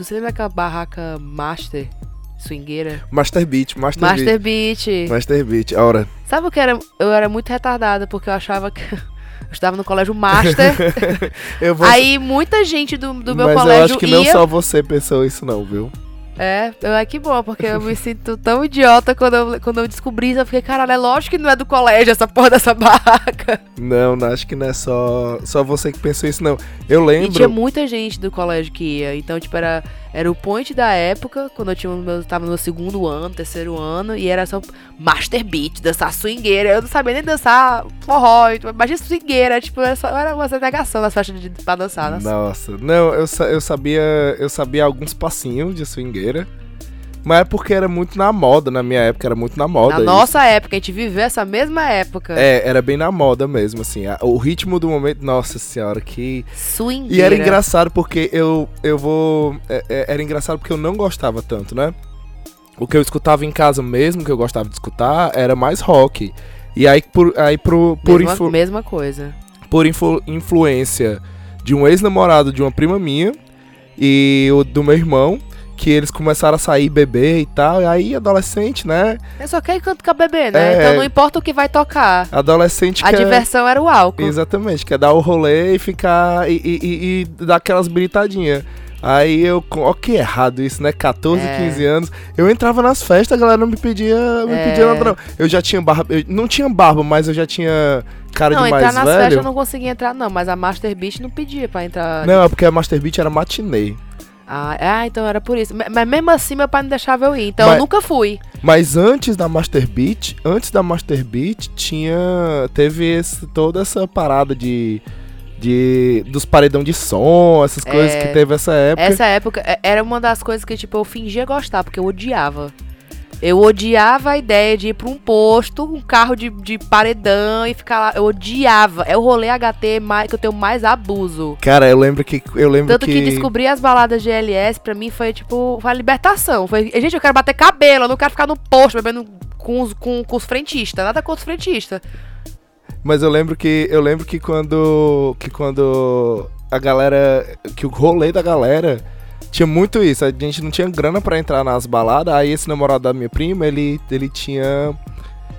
Tu se lembra daquela barraca Master? Swingueira? Master Beat, Master, Master Beat. Beat. Master Beat, ora. Sabe o que era? Eu era muito retardada, porque eu achava que. Eu estudava no colégio Master. Vou. aí muita gente do, do meu mas colégio eu acho que não ia. só você pensou isso, não, viu? É, eu, é que bom, porque eu me sinto tão idiota quando eu, quando eu descobri isso. Eu fiquei, caralho, é lógico que não é do colégio essa porra dessa barraca. Não, não acho que não é só, só você que pensou isso, não. Eu E tinha lembro. muita gente do colégio que ia. Então, tipo, era, era o point da época, quando eu tinha, meu, tava no meu segundo ano, terceiro ano, e era só Master Beat, dançar swingueira. Eu não sabia nem dançar forró, então, imagina swingueira, tipo, era, só, era uma negação nas festas de, pra dançar. Nossa. Nossa, não, eu, eu sabia. Eu sabia alguns passinhos de swingueira. Mas é porque era muito na moda, na minha época era muito na moda. Na isso. nossa época, a gente viveu essa mesma época. É, era bem na moda mesmo, assim. a- O ritmo do momento, nossa senhora, que. Swingueira. E era engraçado porque eu, eu vou. é- é- era engraçado porque eu não gostava tanto, né? O que eu escutava em casa mesmo, que eu gostava de escutar, era mais rock. E aí, por, aí pro, por, mesma, influ- mesma coisa. por influ- influência de um ex-namorado de uma prima minha e o do meu irmão, que eles começaram a sair beber e tal. E aí, adolescente, né? Eu só quero canto com a bebê, né? É. Então não importa o que vai tocar. Adolescente A quer... diversão era o álcool. Exatamente, quer dar o rolê e ficar. e, e, e- e dar aquelas britadinhas. Aí eu. Ó, que errado isso, né? 14, É. 15 anos. Eu entrava nas festas, a galera não me pedia, me É. pedia nada, não. Eu já tinha barba. Eu não tinha barba, mas eu já tinha cara não, de entrar mais nas velho. festas eu não conseguia entrar, não. Mas a Master Beach não pedia pra entrar. Não, é porque a Master Beat era matinê. Ah, ah, então era por isso. Ma- Mas mesmo assim, meu pai não deixava eu ir. Então Mas- eu nunca fui. Mas antes da Master Beat, antes da Master Beat, tinha. Teve esse- toda essa parada de. de dos paredão de som, essas coisas É. que teve essa época. Essa época é- era uma das coisas que, tipo, eu fingia gostar, porque eu odiava. Eu odiava a ideia de ir pra um posto, um carro de, de paredão e ficar lá. Eu odiava. É o rolê HT mais, que eu tenho mais abuso. Cara, eu lembro que. Eu lembro Tanto que... descobrir as baladas de LS pra mim foi tipo, foi a libertação. Foi, gente, eu quero bater cabelo, eu não quero ficar no posto bebendo com os, com, com os frentistas. Nada contra os frentistas. Mas eu lembro que. Eu lembro que quando. Que quando a galera. Que o rolê da galera. Tinha muito isso. A gente não tinha grana pra entrar nas baladas. Aí esse namorado da minha prima, ele, ele tinha.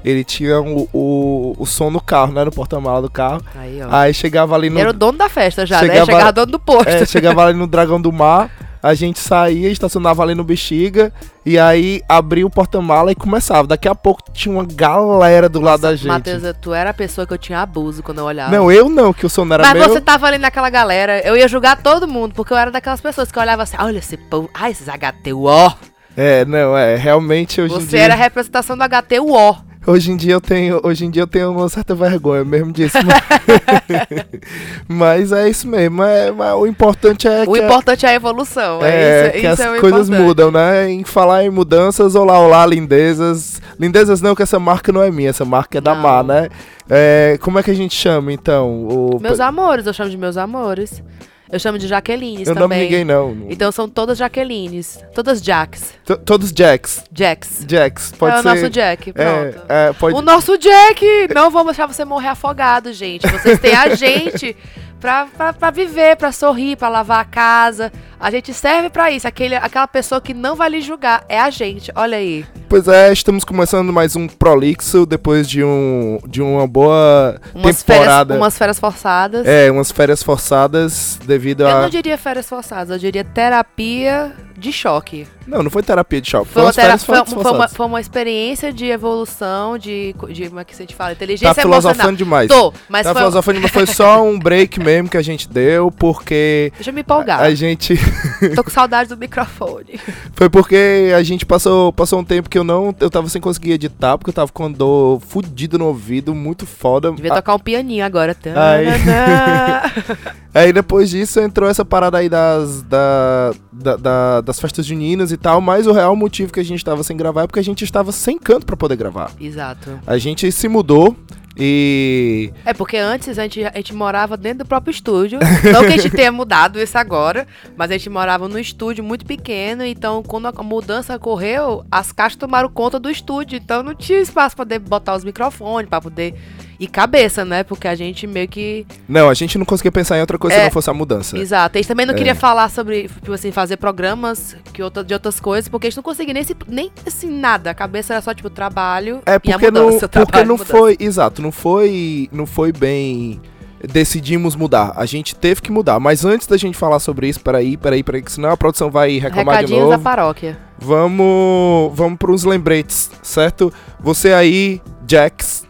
Ele tinha o, o, o som no carro, né? No porta-mala do carro. Aí. Aí chegava ali no. Era o dono da festa já, Chegava- né? Chegava dono do posto. É, chegava ali no Dragão do Mar, a gente saía, estacionava ali no Bexiga, e aí abria o porta-mala e começava. Daqui a pouco tinha uma galera do lado da gente. Matheus, tu era a pessoa que eu tinha abuso quando eu olhava. Não, eu não, que o não era Mas você tava ali naquela galera, eu ia julgar todo mundo, porque eu era daquelas pessoas que olhava assim, olha esse povo, ai, esses HTUO. É, não, é, realmente hoje Você dia. era a representação do HTUO. Hoje em dia eu tenho, hoje em dia eu tenho uma certa vergonha mesmo disso. mas, mas é isso mesmo, é, mas o importante é O que a- importante é a evolução. É, É, isso, que isso as é coisas importante. mudam, né? Em falar em mudanças, olá, olá, lindezas. Lindezas não, que essa marca não é minha, essa marca é da Não. Mar, né? É, como é que a gente chama, então? O, Meus amores, eu chamo de meus amores. Eu chamo de Jaquelines eu não me também. ninguém, não. Então são todas Jaquelines. Todas Jacks. T- Todos Jacks. Jacks. Jacks, pode é o ser. nosso Jack, pronto. É, é, pode... O nosso Jack! Não vamos deixar você morrer afogado, gente. Vocês têm a gente pra, pra, pra viver, pra sorrir, pra lavar a casa. A gente serve pra isso. Aquele, aquela pessoa que não vai lhe julgar é a gente. Olha aí. Pois é, estamos começando mais um Prolixo depois de, um, de uma boa Umas férias, temporada. umas férias forçadas. É, umas férias forçadas devido Eu a. não diria férias forçadas, eu diria terapia de choque. Não, não foi terapia de choque. Foi uma, umas tera- férias foi, foi uma, foi uma experiência de evolução, de, de. Como é que a gente fala? Inteligência Tá emocional. filosofando demais. Tô, mas tá foi. filosofando demais. Foi só um break mesmo que a gente deu, porque Deixa eu me empolgar. a gente. Tô com saudade do microfone. Foi porque a gente passou, passou um tempo que eu não. Eu tava sem conseguir editar, porque eu tava com dor fudido no ouvido, muito foda. Devia Ah, tocar um pianinho agora. Ai. Tananã. Aí depois disso entrou essa parada aí das, da, da- da- das festas juninas e tal, mas o real motivo que a gente tava sem gravar é porque a gente estava sem canto pra poder gravar. Exato. A gente se mudou, E. É porque antes a gente, a gente morava dentro do próprio estúdio. Não que a gente tenha mudado isso agora, mas a gente morava num estúdio muito pequeno. Então, quando a mudança ocorreu, as caixas tomaram conta do estúdio. Então, não tinha espaço para poder botar os microfones, para poder e cabeça, né? Porque a gente meio que. Não, a gente não conseguia pensar em outra coisa É, se não fosse a mudança. Exato. A gente também não É. queria falar sobre, tipo assim, fazer programas que outra, de outras coisas, porque a gente não conseguia nem, nem assim, nada. A cabeça era só, tipo, trabalho É porque não, mudança. porque trabalho e não mudança. foi, exato, não foi, não foi bem decidimos mudar. A gente teve que mudar, mas antes da gente falar sobre isso, peraí, peraí, peraí, que senão a produção vai reclamar de Recadinhos da novo. paróquia. Vamos, vamos para uns lembretes, certo? Você aí, Jax,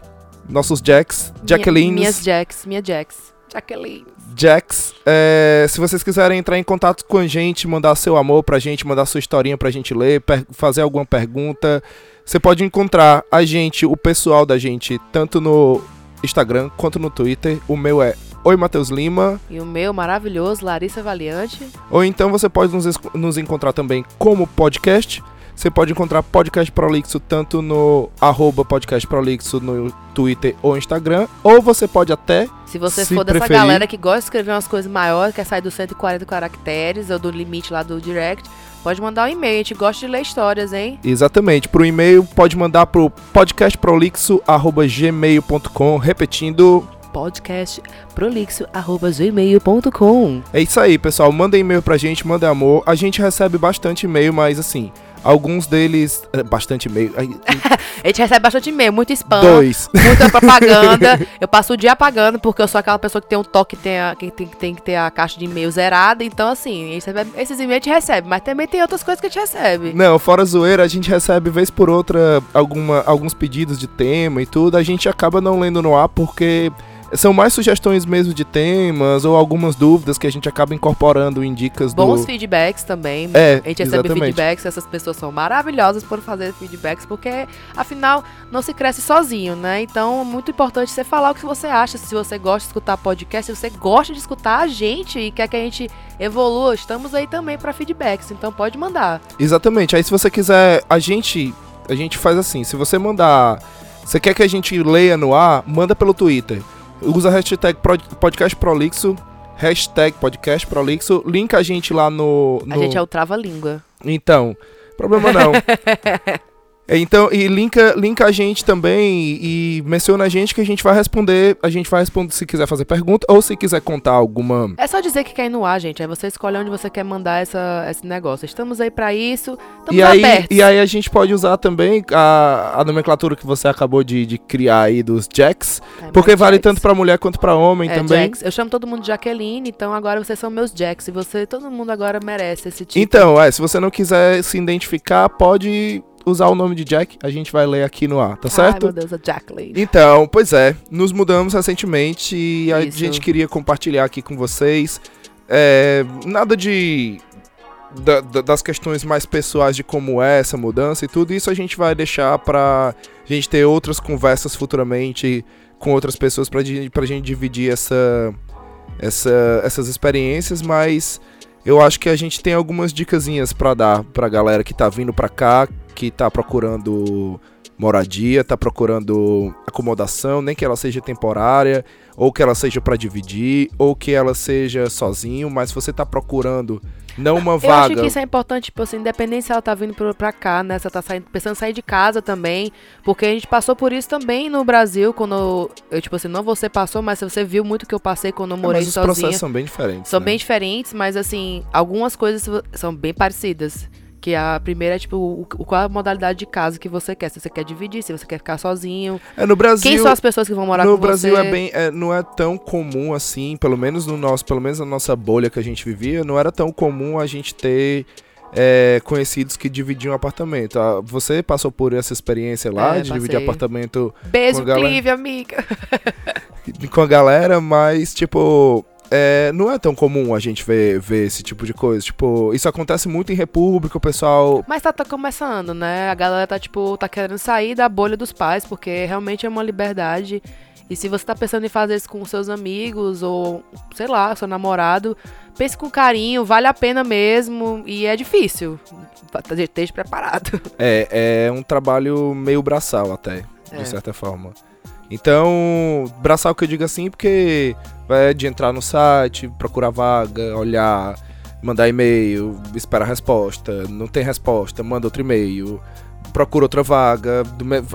nossos Jacks, Jacquelines, Minhas Jacks, minha Jacks. Jacqueline. Jacks, é, se vocês quiserem entrar em contato com a gente, mandar seu amor pra gente, mandar sua historinha pra gente ler, per- fazer alguma pergunta, você pode encontrar a gente, o pessoal da gente, tanto no Instagram quanto no Twitter. O meu é Oi Matheus Lima. E o meu maravilhoso, Larissa Valiante. Ou então você pode nos, nos encontrar também como podcast. Você pode encontrar Podcast Prolixo tanto no arroba Podcast Prolixo no Twitter ou Instagram. Ou você pode até Se você Se for dessa preferir. galera que gosta de escrever umas coisas maiores, quer sair dos 140 caracteres ou do limite lá do direct, pode mandar um e-mail. A gente gosta de ler histórias, hein? Exatamente. Pro e-mail, pode mandar pro podcastprolixo.gmail.com. Repetindo, Podcast prolixo.gmail.com é isso aí, pessoal. Manda e-mail pra gente, manda amor. A gente recebe bastante e-mail, mas assim, alguns deles. é, Bastante e-mail. ai, A gente recebe bastante e-mail, muito spam, Dois. muita propaganda. eu passo o dia apagando, porque eu sou aquela pessoa que tem um toque, tem a, que tem, tem que ter a caixa de e-mail zerada. Então, assim, recebe- esses e-mails a gente recebe, mas também tem outras coisas que a gente recebe. Não, fora zoeira, a gente recebe vez por outra alguma, alguns pedidos de tema e tudo. A gente acaba não lendo no ar porque são mais sugestões mesmo de temas ou algumas dúvidas que a gente acaba incorporando em dicas Bons do. feedbacks também. É, A gente recebe exatamente. feedbacks, essas pessoas são maravilhosas por fazer feedbacks, porque afinal não se cresce sozinho, né? Então é muito importante você falar o que você acha, se você gosta de escutar podcast, se você gosta de escutar a gente e quer que a gente evolua, estamos aí também para feedbacks, então pode mandar. Exatamente. Aí se você quiser, a gente a gente faz assim, se você mandar, você quer que a gente leia no ar, manda pelo Twitter. Usa a hashtag pro- podcast prolixo, hashtag podcast prolixo, linka a gente lá no, A no- gente é o trava-língua. Então, problema não. É, Então, e linka, linka a gente também e, menciona a gente que a gente vai responder. A gente vai responder se quiser fazer pergunta ou se quiser contar alguma. É só dizer que quer ir no ar, gente. Aí você escolhe onde você quer mandar essa, esse negócio. Estamos aí pra isso. Estamos E aí, abertos. e aí a gente pode usar também a, a nomenclatura que você acabou de, de criar aí dos Jacks. É, Porque vale Jax. tanto pra mulher quanto pra homem É, também. Jax. Eu chamo todo mundo de Jaqueline, então agora vocês são meus Jacks. E você, todo mundo agora merece esse tipo. Então, é, se você não quiser se identificar, pode usar o nome de Jack. A gente vai ler aqui no ar, tá Ai, certo? meu Deus, a Jacqueline. Então, pois é, nos mudamos recentemente e a Isso. gente queria compartilhar aqui com vocês. É, nada de. da- da- das questões mais pessoais de como é essa mudança e tudo, isso a gente vai deixar pra gente ter outras conversas futuramente com outras pessoas pra, di- pra gente dividir essa, essa, essas experiências, mas eu acho que a gente tem algumas dicasinhas pra dar pra galera que tá vindo pra cá, que tá procurando moradia, tá procurando acomodação, nem que ela seja temporária, ou que ela seja pra dividir, ou que ela seja sozinho, mas se você tá procurando não uma Eu acho vaga. que isso é importante, tipo assim, independente se ela tá vindo pra cá, né? Se ela tá saindo, pensando em sair de casa também. Porque a gente passou por isso também no Brasil, quando eu, tipo assim, não você passou, mas você viu muito que eu passei quando eu É, morei mas os sozinha. processos são bem diferentes. São né? bem diferentes, mas assim, algumas coisas são bem parecidas. Que a primeira é, tipo, o, o- qual a modalidade de casa que você quer. Se você quer dividir, se você quer ficar sozinho. É, no Brasil, Quem são as pessoas que vão morar no com Brasil você? é bem, é, não é tão comum assim, pelo menos no nosso, pelo menos na nossa bolha que a gente vivia, não era tão comum a gente ter é, conhecidos que dividiam apartamento. Ah, Você passou por essa experiência lá, É, de dividir passei. apartamento Beijo, com a galera. Clive, amiga. com a galera, mas tipo. É, não é tão comum a gente ver, ver esse tipo de coisa. Tipo, isso acontece muito em república, o pessoal. Mas tá, tá começando, né? A galera tá, tipo, tá querendo sair da bolha dos pais, porque realmente é uma liberdade. E se você tá pensando em fazer isso com seus amigos ou, sei lá, seu namorado, pense com carinho, vale a pena mesmo e é difícil. Esteja preparado. É, é um trabalho meio braçal até, É. de certa forma. Então, braçal que eu digo assim, porque é de entrar no site, procurar vaga, olhar, mandar e-mail, esperar resposta, não tem resposta, manda outro e-mail, procura outra vaga,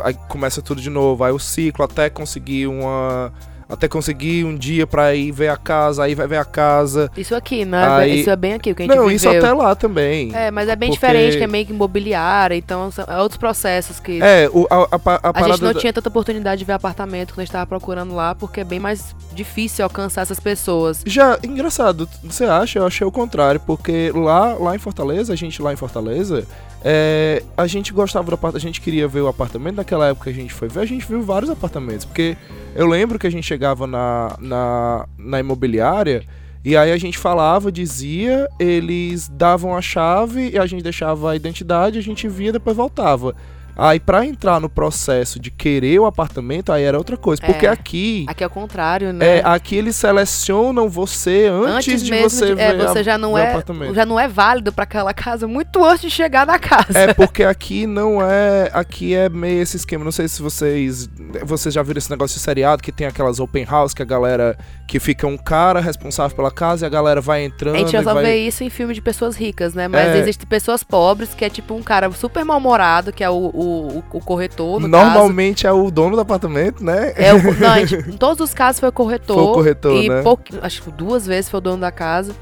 aí começa tudo de novo, aí o ciclo até conseguir uma até conseguir um dia pra ir ver a casa, aí vai ver a casa. Isso aqui, né? Aí... Isso é bem aqui, o que a gente Não, viveu. isso até lá também. É, mas é bem Porque- diferente, que é meio que imobiliária, então são é outros processos que... É, o, a, a, a A parada gente não tinha tanta oportunidade de ver apartamento quando a gente tava procurando lá, porque é bem mais difícil alcançar essas pessoas. Já, engraçado, você acha? Eu achei o contrário, porque lá, lá em Fortaleza, a gente lá em Fortaleza, é, a gente gostava do apartamento, a gente queria ver o apartamento, naquela época a gente foi ver, a gente viu vários apartamentos, porque eu lembro que a gente chegava na, na, na imobiliária e aí a gente falava, dizia, eles davam a chave e a gente deixava a identidade, a gente via depois voltava. Aí pra entrar no processo de querer o apartamento, aí era outra coisa, porque É. aqui Aqui é o contrário, né? é, aqui eles selecionam você antes, de mesmo você de- é, ver, você a- já não é apartamento. já não é válido pra aquela casa muito antes de chegar na casa. É porque aqui não é, aqui é meio esse esquema. Não sei se vocês, vocês já viram esse negócio de seriado que tem aquelas open house que a galera que fica um cara responsável pela casa e a galera vai entrando A gente já só vai vê isso em filme de pessoas ricas, né? Mas É. existem pessoas pobres que é tipo um cara super mal-humorado, que é o, o, o corretor, no caso. Normalmente é o dono do apartamento, né? É o, não, gente- em todos os casos foi o corretor. Foi o corretor, e né? acho que duas vezes foi o dono da casa.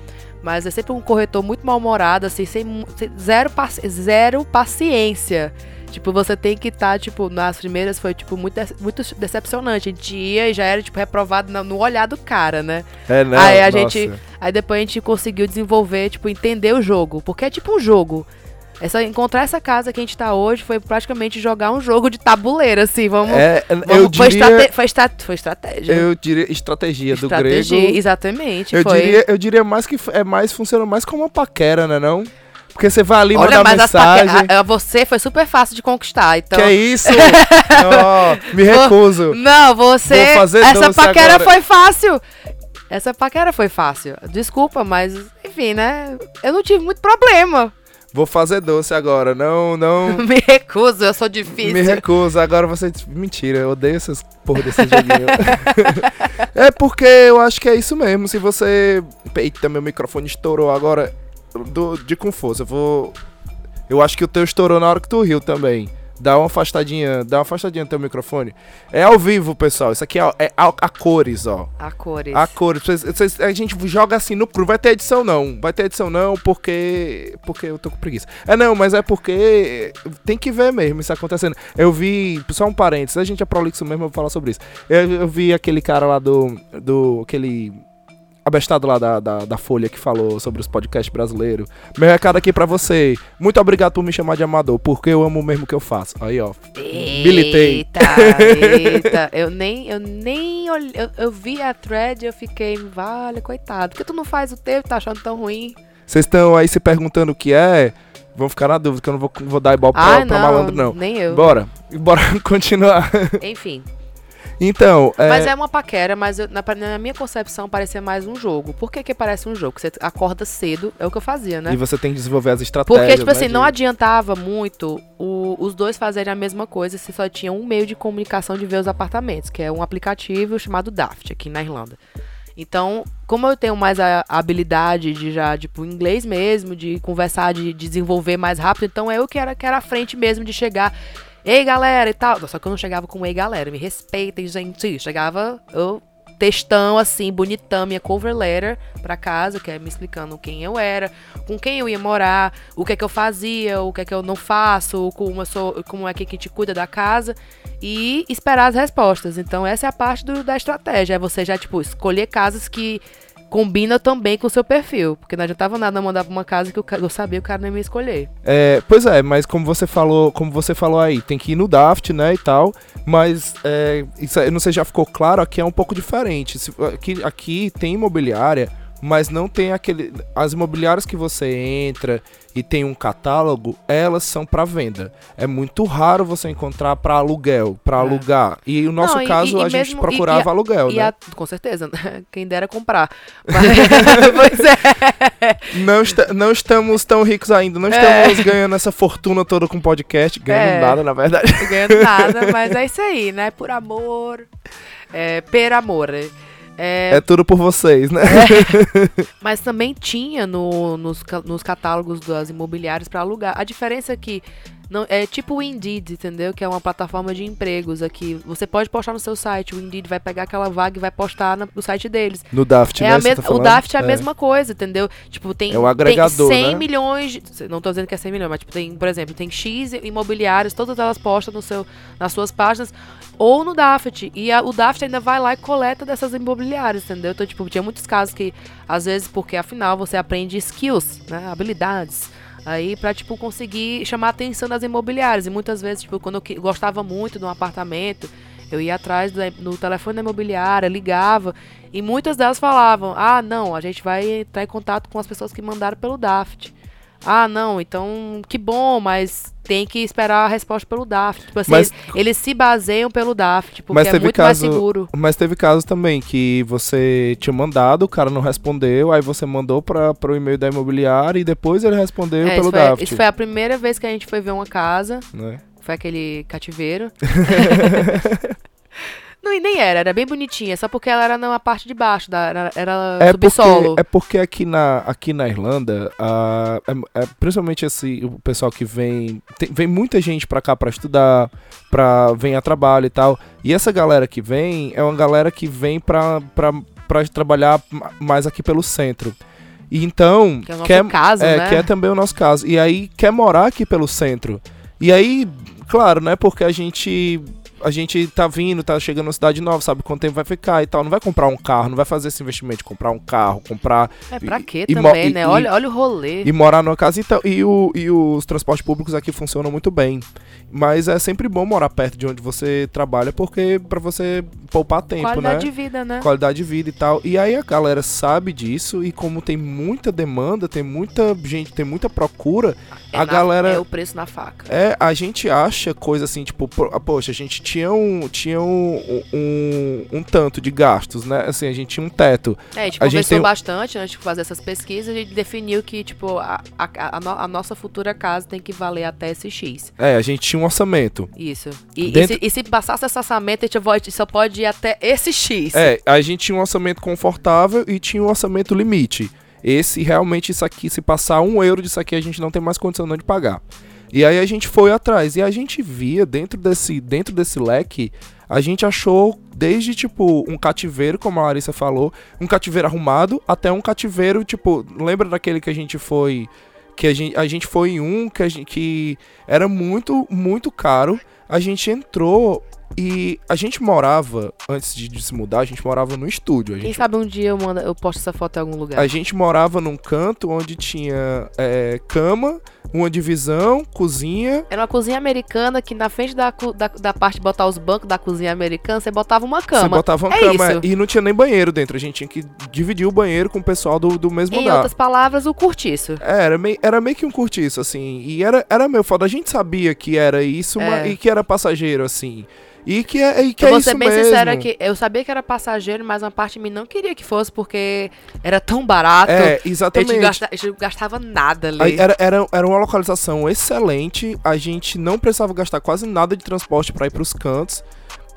Mas é sempre um corretor muito mal-humorado, assim, sem, sem- zero, zero paciência. Tipo, você tem que estar, tipo, nas primeiras foi, tipo, muito, muito decepcionante. A gente ia e já era, tipo, reprovado no olhar do cara, né? É, não, Aí a nossa. gente- Aí depois a gente conseguiu desenvolver, tipo, entender o jogo. Porque é tipo um jogo. Essa, encontrar essa casa que a gente tá hoje foi praticamente jogar um jogo de tabuleiro, assim. Vamos. É, vamos- eu foi, diria, estrate- foi, estra- foi estratégia. eu diria estratégia, do Estratégia, grego. exatamente. Eu foi. diria, eu diria mais que é mais funciona mais como uma paquera, né, não? Porque você vai ali Olha, mandar mas as mensagem. paque- a- a- você foi super fácil de conquistar, então. Que é isso? Ó, me recuso. Não, você. Vou fazer essa paquera agora. foi fácil. Essa paquera foi fácil. Desculpa, mas enfim, né? Eu não tive muito problema. Vou fazer doce agora. Não, não. Me recuso, eu sou difícil. Me recuso. Agora você. Mentira, eu odeio essas porra desse joguinho. é porque eu acho que é isso mesmo. Se você. Eita, meu microfone estourou agora. Do, de com força. Eu vou. Eu acho que o teu estourou na hora que tu riu também. Dá uma afastadinha, dá uma afastadinha no teu microfone. É ao vivo, pessoal. Isso aqui é, é a, a cores, ó. A cores. A cores. A gente joga assim no cru. Vai ter edição não. Vai ter edição não, porque. Porque eu tô com preguiça. É não, mas é porque tem que ver mesmo isso acontecendo. Eu vi. Só um parênteses, a gente é prolixo mesmo, eu vou falar sobre isso. Eu, eu vi aquele cara lá do. do aquele. Abestado lá da, da, da Folha que falou sobre os podcasts brasileiros. Meu recado aqui pra você. Muito obrigado por me chamar de amador, porque eu amo mesmo o que eu faço. Aí, ó. Militei. Eita, eita. Eu nem, eu nem olhei. Eu, eu vi a thread e eu fiquei, vale, coitado. Por que tu não faz o teu tá achando tão ruim? Vocês estão aí se perguntando o que é? Vão ficar na dúvida, que eu não vou, vou dar igual pra, Ah, pra não, malandro, não. nem eu. Bora. Bora continuar. Enfim. Então, é, Mas é uma paquera, mas eu- na, na minha concepção parecia mais um jogo. Por que que parece um jogo? Você acorda cedo, é o que eu fazia, né? e você tem que desenvolver as estratégias. Porque, tipo né, assim, de- não adiantava muito o- os dois fazerem a mesma coisa se só tinha um meio de comunicação de ver os apartamentos, que é um aplicativo chamado Daft, aqui na Irlanda. Então, como eu tenho mais a, habilidade de já, tipo, inglês mesmo, de conversar, de, de desenvolver mais rápido, então eu que era, que era a frente mesmo de chegar. Ei, galera, e tal. Só que eu não chegava com ei, galera. Me respeitem, gente. Chegava eu textão, assim, bonitão, minha cover letter pra casa, que é me explicando quem eu era, com quem eu ia morar, o que é que eu fazia, o que é que eu não faço, como, eu sou, como é que a gente cuida da casa e esperar as respostas. Então essa é a parte do- da estratégia, é você já, tipo, escolher casas que combinam também com o seu perfil, porque não adiantava nada mandar pra uma casa que eu, sabia que o cara não ia me escolher. É, pois é, mas como você falou, como você falou aí, tem que ir no Daft, né, e tal. Mas é, isso, eu não sei se já ficou claro, aqui é um pouco diferente. Aqui, aqui tem imobiliária mas não tem aquele. As imobiliárias que você entra e tem um catálogo, elas são para venda. É muito raro você encontrar para aluguel, para É. alugar. E no nosso Não, caso, e- e a gente mesmo- e- procurava e aluguel, né? a- com certeza, quem dera comprar. Mas- pois é. Não, não estamos tão ricos ainda, não É. estamos ganhando essa fortuna toda com podcast, ganhando É. nada, na verdade. Ganhando nada, mas é isso aí, né? Por amor. É, per amor. É, É tudo por vocês, né? Mas também tinha no- nos, nos catálogos das imobiliárias para alugar. A diferença é que não, é tipo o Indeed, entendeu? Que é uma plataforma de empregos aqui. Você pode postar no seu site, o Indeed vai pegar aquela vaga e vai postar no site deles. No Daft, É né? a mes- tá o? Daft é a mesma coisa, entendeu? Tipo, tem, É o agregador, tem 100 né? milhões. De, não tô dizendo que é 100 milhões, mas tipo, tem, por exemplo, tem X imobiliárias, todas elas postam no seu, nas suas páginas ou no Daft. E a- o Daft ainda vai lá e coleta dessas imobiliárias, entendeu? Então, tipo, tinha muitos casos que, às vezes, porque afinal você aprende skills, né? Habilidades. Aí, pra, tipo, conseguir chamar a atenção das imobiliárias. E muitas vezes, tipo, quando eu gostava muito de um apartamento, eu ia atrás do, no telefone da imobiliária, ligava. E muitas delas falavam: ah, não, a gente vai entrar em contato com as pessoas que mandaram pelo Daft. Ah, não, então que bom, mas tem que esperar a resposta pelo Daft. Tipo assim, Mas- eles, eles se baseiam pelo Daft, porque Mas é teve muito caso- mais seguro. Mas teve casos também que você tinha mandado, o cara não respondeu, aí você mandou para o e-mail da imobiliária e depois ele respondeu É, pelo isso, foi, Daft. isso foi a primeira vez que a gente foi ver uma casa. né? Foi aquele cativeiro. Não, e nem era, era bem bonitinha, só porque ela era na parte de baixo, da, era, era É porque, subsolo. é porque aqui na, aqui na Irlanda, ah, é- é principalmente esse, o pessoal que vem. tem- vem muita gente pra cá pra estudar, pra, vem a trabalho e tal. E essa galera que vem é uma galera que vem pra, pra, pra trabalhar ma- mais aqui pelo centro. E então. Que é o nosso quer, caso, é, né? que é também o nosso caso. E aí quer morar aqui pelo centro. E aí, claro, né? Porque a gente. A gente tá vindo, tá chegando na cidade nova, sabe quanto tempo vai ficar e tal. Não vai comprar um carro, não vai fazer esse investimento de comprar um carro, comprar É pra quê e também, e- né? e- olha, olha o rolê. e morar numa casa. Então, e, o, e os transportes públicos aqui funcionam muito bem. Mas é sempre bom morar perto de onde você trabalha, porque pra você poupar tempo, Qualidade né? de vida, né? qualidade de vida e tal. E aí a galera sabe disso e como tem muita demanda, tem muita gente, tem muita procura, É a na- galera É o preço na faca. é, a gente acha coisa assim, tipo, po- ah, poxa, a gente tinha um tinha um, um, um tanto de gastos, né? Assim, a gente tinha um teto. É, a gente A gente conversou tem um- bastante antes de fazer essas pesquisas e definiu que, tipo, a, a, a no- a nossa futura casa tem que valer até esse X. É, a gente tinha um orçamento. Isso. E, e Dentro- se, e se passasse esse orçamento, a gente só pode ir até esse X. É, a gente tinha um orçamento confortável e tinha um orçamento limite. Esse, realmente, isso aqui, se passar um euro disso aqui, a gente não tem mais condição não de pagar. E aí a gente foi atrás. E a gente via dentro desse, dentro desse leque, a gente achou desde, tipo, um cativeiro, como a Larissa falou, um cativeiro arrumado, até um cativeiro, tipo, lembra daquele que a gente foi. Que a gente, a gente foi em um que, gente, que era muito, muito caro. A gente entrou e a gente morava, antes de, de se mudar, a gente morava no estúdio. A Quem gente, sabe um dia eu, mando, eu posto essa foto em algum lugar. a gente morava num canto onde tinha é, cama, uma divisão, cozinha. Era uma cozinha americana que na frente da, da, da parte de botar os bancos da cozinha americana, você botava uma Você cama. botava uma É cama isso. é, e não tinha nem banheiro dentro. A gente tinha que dividir o banheiro com o pessoal do, do mesmo Em andar. outras palavras, o curtiço. É, era meio, era meio que um curtiço, assim. E era, era meio foda. A gente sabia que era isso É. mas- e que era passageiro, assim. E que é, e que eu é vou ser bem mesmo. sincera que eu sabia que era passageiro, mas uma parte de mim não queria que fosse, porque era tão barato. É, a, gente exatamente. gasta, a gente não gastava nada ali. Era, era, era uma localização excelente, a gente não precisava gastar quase nada de transporte para ir para os cantos.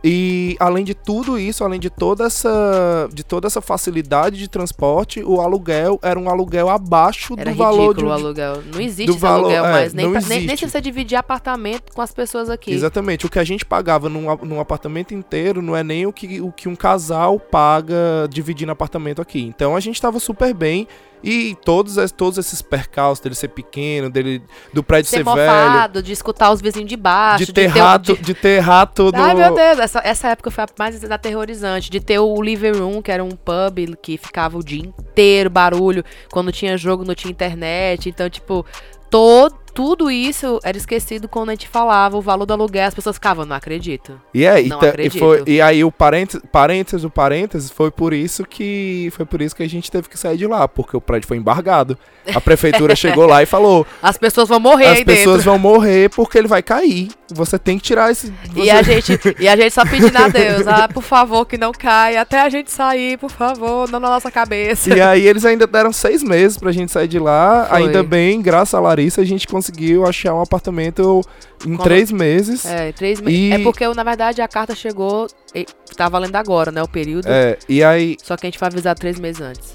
E além de tudo isso, além de toda essa de toda essa facilidade de transporte, o aluguel era um aluguel abaixo Era do valor de, o aluguel. Não existe esse valor- aluguel é, mais. Nem, pra- nem, nem se você dividir apartamento com as pessoas aqui. Exatamente. O que a gente pagava num, num apartamento inteiro não é nem o que, o que um casal paga dividindo apartamento aqui. Então a gente tava super bem. E todos, todos esses percalços dele ser pequeno, dele do prédio Ser ser, velho, mofado, de escutar os vizinhos de baixo, de ter ter o- rato, de- de ter rato no. Ai, meu Deus, essa, essa época foi a mais aterrorizante. De ter o Living Room, que era um pub que ficava o dia inteiro barulho. Quando tinha jogo, não tinha internet. Então, tipo, todo, tudo isso era esquecido quando a gente falava o valor do aluguel, as pessoas ficavam, não acredito. E é, e, Não e, acredito. foi, e aí o parênteses, parênteses, o parênteses foi por isso que foi por isso que a gente teve que sair de lá, porque o prédio foi embargado. A prefeitura chegou lá e falou: As pessoas vão morrer as aí pessoas dentro. vão morrer porque ele vai cair. Você tem que tirar esse. E a, gente, e a gente só pedindo a Deus, ah, por favor, que não caia, até a gente sair, por favor, não na nossa cabeça. E aí eles ainda deram seis meses pra gente sair de lá. Foi. Ainda bem, graças a Larissa, a gente conseguiu achar um apartamento em Quando- três meses. É, três meses. É porque, na verdade, a carta chegou, e tá valendo agora, né, o período. É, e aí, Só que a gente foi avisar três meses antes.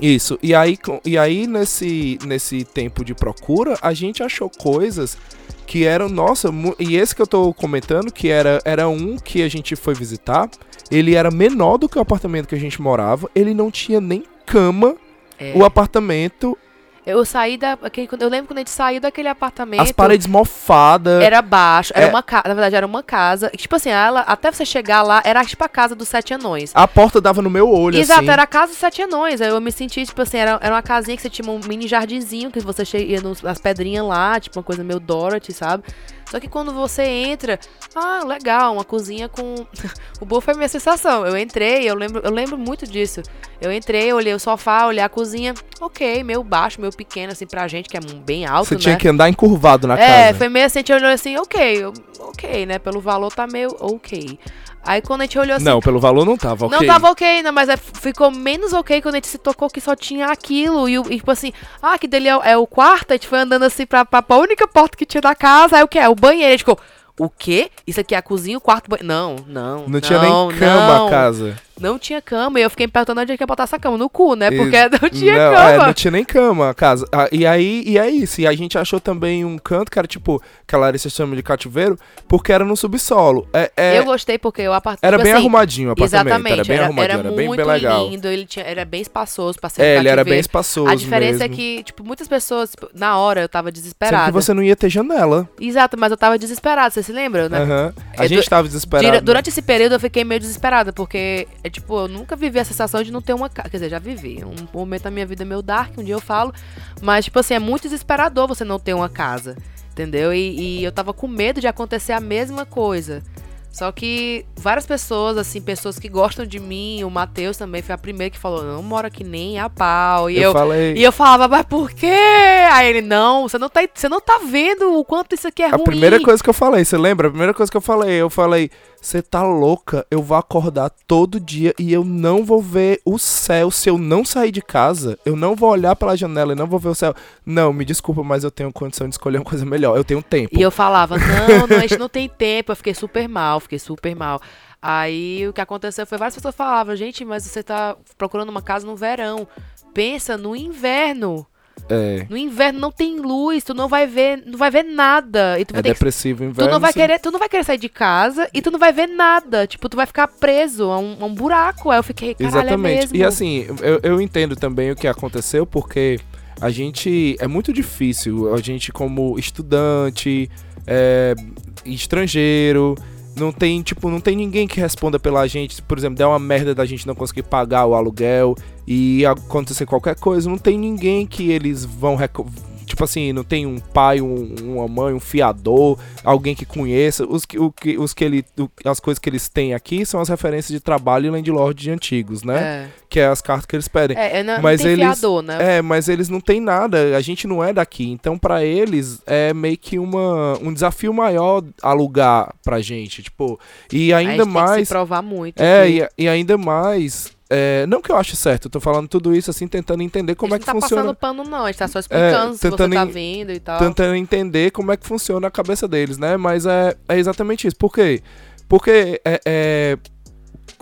isso. E aí, e aí nesse, nesse tempo de procura, a gente achou coisas que eram, nossa, e esse que eu tô comentando, que era, era um que a gente foi visitar, ele era menor do que o apartamento que a gente morava, ele não tinha nem cama, É. o apartamento, Eu saí da. aquele- Eu lembro quando a gente saiu daquele apartamento. as paredes mofadas. Era baixo, era É. uma casa. Na verdade, era uma casa. e, Tipo assim, ela, até você chegar lá, era tipo a casa dos sete anões. A porta dava no meu olho, Exato, assim. era a casa dos sete anões. Aí eu me senti, tipo assim, era, era uma casinha que você tinha um mini jardinzinho, que você ia nos- nas pedrinhas lá, tipo uma coisa meio Dorothy, sabe? Só que quando você entra, ah, legal, uma cozinha com. o bom foi a minha sensação. Eu entrei, eu lembro, eu lembro muito disso. Eu entrei, olhei o sofá, olhei a cozinha, ok, meio baixo, meio pequeno, assim, pra gente, que é bem alto, Você né? tinha que andar encurvado na É, casa. foi meio assim, a gente olhou assim, ok, ok, né? Pelo valor tá meio ok. Aí quando a gente olhou assim, Não, pelo valor não tava, ok. não tava ok, não, mas é- ficou menos ok quando a gente se tocou que só tinha aquilo. E, e, tipo assim, ah, que dele é, o- é o quarto, a gente foi andando assim pra, pra, pra única porta que tinha da casa. Aí o que? É o banheiro. A gente é. Não, tinha cama. E eu fiquei me perguntando onde é que ia botar essa cama. No cu, né? E- Porque não tinha não, cama. É, não tinha nem cama a casa. Ah, e aí, e é isso. E a gente achou também um canto que era tipo, que a Larissa chama de cativeiro, porque era no subsolo. É, é- eu gostei porque o apartamento. era bem arrumadinho o apartamento. Exatamente, era bem arrumadinho, era, bem, muito bem legal. lindo, ele tinha, era bem espaçoso pra ser É, um ele era bem espaçoso. A diferença mesmo. é que, tipo, muitas pessoas, tipo, na hora eu tava Sendo desesperada. que você não ia ter janela. Exato, mas eu tava desesperada, você se lembra, né? A É, gente tava desesperado. Dura- Durante esse período eu fiquei meio desesperada, porque, é, tipo, eu nunca vivi a sensação de não ter uma casa. Quer dizer, já vivi. Um momento da minha vida meio dark, um dia eu falo. Mas, tipo assim, é muito desesperador você não ter uma casa. Entendeu? E, e eu tava com medo de acontecer a mesma coisa. Só que várias pessoas, assim, pessoas que gostam de mim, o Matheus também foi a primeira que falou, não mora aqui nem a pau. E eu, eu, falei. e eu falava, mas por quê? Aí ele, não, você não tá, você não tá vendo o quanto isso aqui é A ruim. primeira coisa que eu falei, você lembra? A primeira coisa que eu falei, eu falei, você tá louca? Eu vou acordar todo dia e eu não vou ver o céu se eu não sair de casa. Eu não vou olhar pela janela e não vou ver o céu. Não, me desculpa, mas eu tenho condição de escolher uma coisa melhor. Eu tenho tempo. E eu falava, não, não, a gente não tem tempo. Eu fiquei super mal, fiquei super mal. Aí o que aconteceu foi várias pessoas falavam, gente, mas você tá procurando uma casa no verão. Pensa no inverno. É. No inverno não tem luz, tu não vai ver, não vai ver nada. E tu vai É ter que depressivo Tu inverno. não vai sim. querer, tu não vai querer sair de casa e tu não vai ver nada. Tipo, tu vai ficar preso a um, a um buraco. Aí eu fiquei, caralho, é Exatamente. mesmo. E assim, eu, eu entendo também o que aconteceu, porque a gente. É muito difícil, a gente, como estudante, é, estrangeiro. Não tem, tipo, não tem ninguém que responda pela gente. Por exemplo, der uma merda da gente não conseguir pagar o aluguel e acontecer qualquer coisa, não tem ninguém que eles vão. Tipo assim, não tem um pai, um- uma mãe, um fiador, alguém que conheça. Os que, o que, os que ele, o- as coisas que eles têm aqui são as referências de trabalho e landlord de antigos, né? Que é as cartas que eles pedem. É, é não, Mas não tem eles- fiador, né? É, mas eles não têm nada, a gente não é daqui. Então, pra eles, é meio que uma, um desafio maior alugar pra gente. Tipo, e ainda gente tem que mais. se provar muito. É, e, e ainda mais. É, não que eu ache certo, eu tô falando tudo isso assim, tentando entender como é que não tá funciona. passando pano, não. A gente tá só explicando se você tá vindo e tal. Tentando entender como é que funciona a cabeça deles, né? Mas é, é exatamente isso. Por quê? Porque é, é,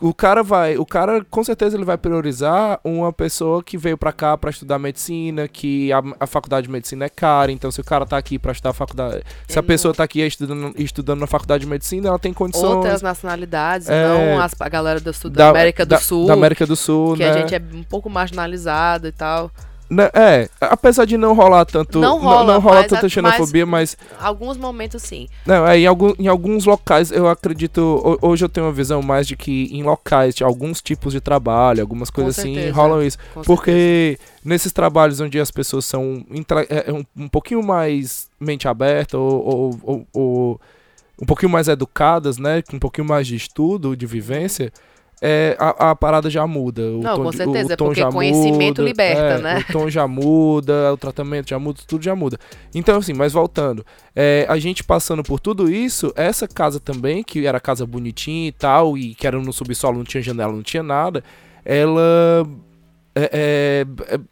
o cara vai, o cara com certeza ele vai priorizar uma pessoa que veio pra cá pra estudar medicina, que a, a faculdade de medicina é cara, então se o cara tá aqui pra estudar a faculdade, se a pessoa tá aqui estudando, estudando na faculdade de medicina, ela tem condições Outras nacionalidades, É, não as, a galera do sul, da, América do da- Sul. da América do Sul, que né? a gente é um pouco marginalizado e tal. Né, É, apesar de não rolar tanto. Não rola, não, rola mas tanta xenofobia, mas. Alguns momentos sim. Não, é, em, algum, em alguns locais eu acredito. ho- Hoje eu tenho uma visão mais de que em locais, de alguns tipos de trabalho, algumas coisas assim, certeza. rolam isso. Porque nesses trabalhos onde as pessoas são é, é um, um pouquinho mais mente aberta ou, ou- ou- ou um pouquinho mais educadas, né? Com um pouquinho mais de estudo, de vivência, é, a, a parada já muda. O Não, tom com certeza, o tom porque conhecimento muda, liberta, é, né? O tom já muda, o tratamento já muda, tudo já muda. Então, assim, mas voltando, é, a gente passando por tudo isso, essa casa também, que era casa bonitinha e tal, e que era no subsolo, não tinha janela, não tinha nada, ela. É,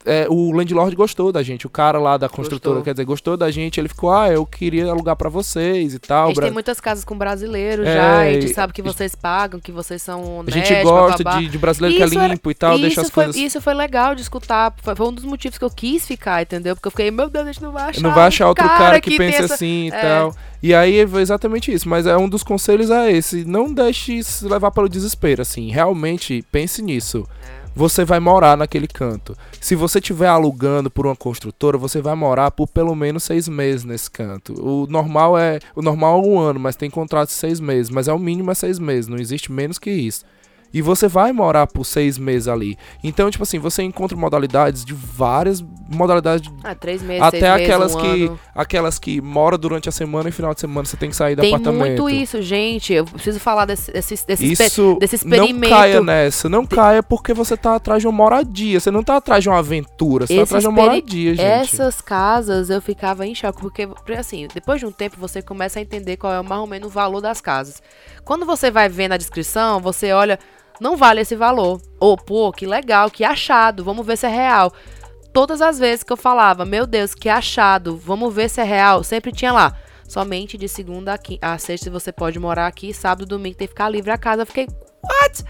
é, é, o landlord gostou da gente, o cara lá da construtora, Gostou. quer dizer, gostou da gente, ele ficou, ah, eu queria alugar pra vocês e A tal. gente Bra- tem muitas casas com brasileiros É, já, e a gente sabe que vocês pagam, que vocês são A honestos, gente gosta de, de brasileiro que Isso é era- limpo e tal, isso deixa as foi, coisas. Isso foi legal de escutar. Foi, foi um dos motivos que eu quis ficar, entendeu? Porque eu fiquei, meu Deus, a gente não vai achar. Não vai achar outro cara, que, pense essa- assim e é. tal. E aí foi exatamente isso. Mas é um dos conselhos é esse. Não deixe se levar pelo desespero, assim. Realmente, pense nisso. É. Você vai morar naquele canto. Se você estiver alugando por uma construtora, você vai morar por pelo menos seis meses nesse canto. O normal é o normal é um ano, mas tem contrato de seis meses. Mas é o mínimo é seis meses. Não existe menos que isso. E você vai morar por seis meses ali. Então, tipo assim, você encontra modalidades de várias modalidades de Ah, três meses, até seis meses, aquelas um que ano. aquelas que mora durante a semana e final de semana você tem que sair do Tem apartamento. muito isso, gente. Eu preciso falar desse, desse, desse, Isso desse não experimento. caia nessa, não caia porque você tá atrás de uma moradia, você não tá atrás de uma aventura, você tá Esse atrás de uma moradia, gente. Essas casas eu ficava em choque, porque, porque, assim, depois de um tempo você começa a entender qual é mais ou menos o valor das casas. Quando você vai ver na descrição, você olha, não vale esse valor. Ou, pô, que legal, que achado, vamos ver se é real. Todas as vezes que eu falava, meu Deus, que achado, vamos ver se é real, sempre tinha lá. Somente de segunda a, quin- a sexta você pode morar aqui, sábado e domingo tem que ficar livre a casa. Eu fiquei, what?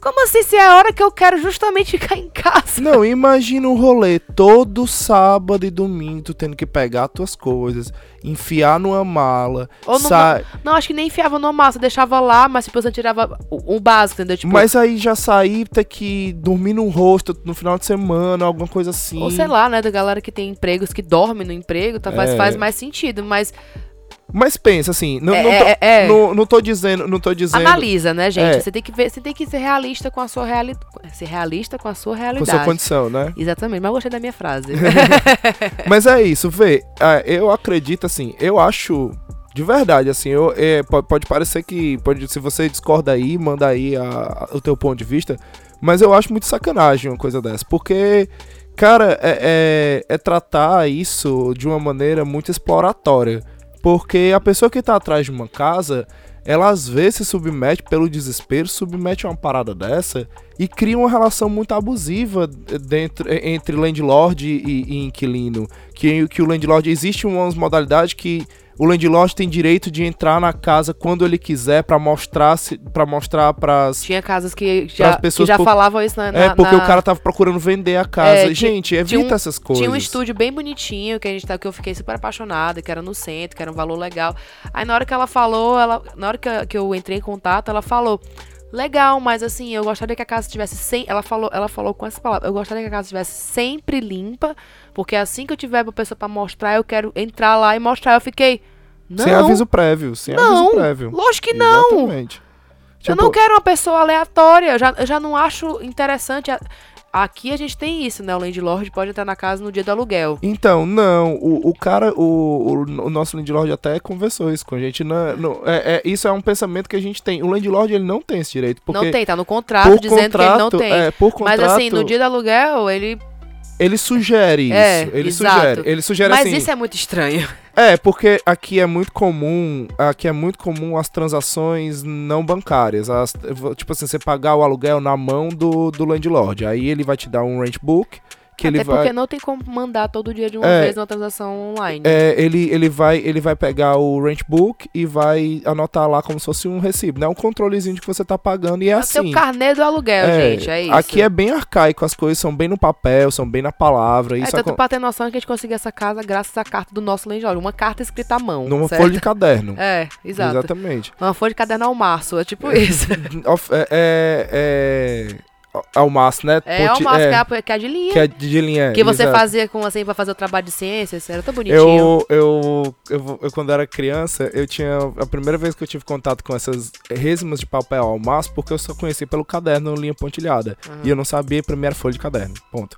Como assim se é a hora que eu quero justamente ficar em casa? Não, imagina um rolê todo sábado e domingo, tu tendo que pegar tuas coisas, enfiar numa mala, Ou não- sai... Não, acho que nem enfiava no massa, deixava lá, mas tipo, você tirava o, o básico, entendeu? Tipo, mas aí já sair, ter que dormir num rosto no final de semana, alguma coisa assim. ou sei lá, né, da galera que tem empregos, que dorme no emprego, tá, faz, É. faz mais sentido, mas Mas pensa assim, não, é, não, tô, é- é- não, não tô dizendo, não tô dizendo analisa, né, gente? É. Você tem que ver, você tem que ser realista com a sua realidade, ser realista com a sua com realidade. sua condição, né? Exatamente, mas gostei da minha frase. Mas é isso, vê. ah, eu acredito assim, eu acho. De verdade, assim, eu, é, pode, parecer que. Pode, se você discorda aí, manda aí a- o teu ponto de vista. Mas eu acho muito sacanagem uma coisa dessa. Porque, cara, é, é, é tratar isso de uma maneira muito exploratória. Porque a pessoa que tá atrás de uma casa, ela às vezes se submete pelo desespero, submete a uma parada dessa e cria uma relação muito abusiva dentro, entre landlord e, e inquilino. Que, que o landlord. Existe umas modalidades que o landlord tem direito de entrar na casa quando ele quiser pra mostrar para mostrar pras. Tinha casas que já, que pessoas já por- falavam isso na, na É, porque na- o cara tava procurando vender a casa. É, Gente, evita um- essas coisas. Tinha um estúdio bem bonitinho que a gente tá, que eu fiquei super apaixonada, que era no centro, que era um valor legal. Aí na hora que ela falou, ela, na hora que, eu- que eu entrei em contato, ela falou: "Legal, mas assim, eu gostaria que a casa estivesse sem, ela falou, ela falou com essa palavra, eu gostaria que a casa estivesse sempre limpa, porque assim que eu tiver uma pessoa pra mostrar, eu quero entrar lá e mostrar". Eu fiquei: "Não, Sem aviso prévio, sem não, aviso prévio. lógico que não. Exatamente. Eu Tipo, não quero uma pessoa aleatória. Eu já, eu já não acho interessante. Aqui a gente tem isso, né? O landlord pode entrar na casa no dia do aluguel. Então, não, o, o cara, o, o, o nosso landlord até conversou isso com a gente. Não, não, é, é- isso é um pensamento que a gente tem. O landlord, ele não tem esse direito. Porque não tem, tá no contrato dizendo que ele não contrato, tem. É, por contrato, Mas assim, no dia do aluguel, ele. Ele sugere isso. É, ele exato. sugere. Ele sugere Mas assim. isso é muito estranho. É, porque aqui é muito comum, aqui é muito comum as transações não bancárias. As- tipo assim, você pagar o aluguel na mão do, do landlord. Aí ele vai te dar um rent book que Até ele vai. porque não tem como mandar todo dia de uma É. vez uma transação online. É, ele, ele, vai, ele vai pegar o rent book e vai anotar lá como se fosse um recibo, né? Um controlezinho de que você tá pagando e é É o seu assim. carnê do aluguel, É, gente. É isso. Aqui é bem arcaico, as coisas são bem no papel, são bem na palavra. É, Isso tanto acon- pra ter noção que a gente conseguiu essa casa graças à carta do nosso landlord. Uma carta escrita à mão. numa certo? folha de caderno. É, exato. Exatamente. Uma folha de caderno ao março. É tipo isso. É, é- é- Almaço, né? É, Ponte- é, que, é, a- que é de linha. que é de linha. Que você exato. fazia com assim pra fazer o trabalho de ciência, isso era tão bonitinho. Eu, eu, eu, eu, quando era criança, eu tinha. A primeira vez que eu tive contato com essas resmas de papel ao maço, porque eu só conheci pelo caderno linha pontilhada. Aham. E eu não sabia a primeira folha de caderno. Ponto.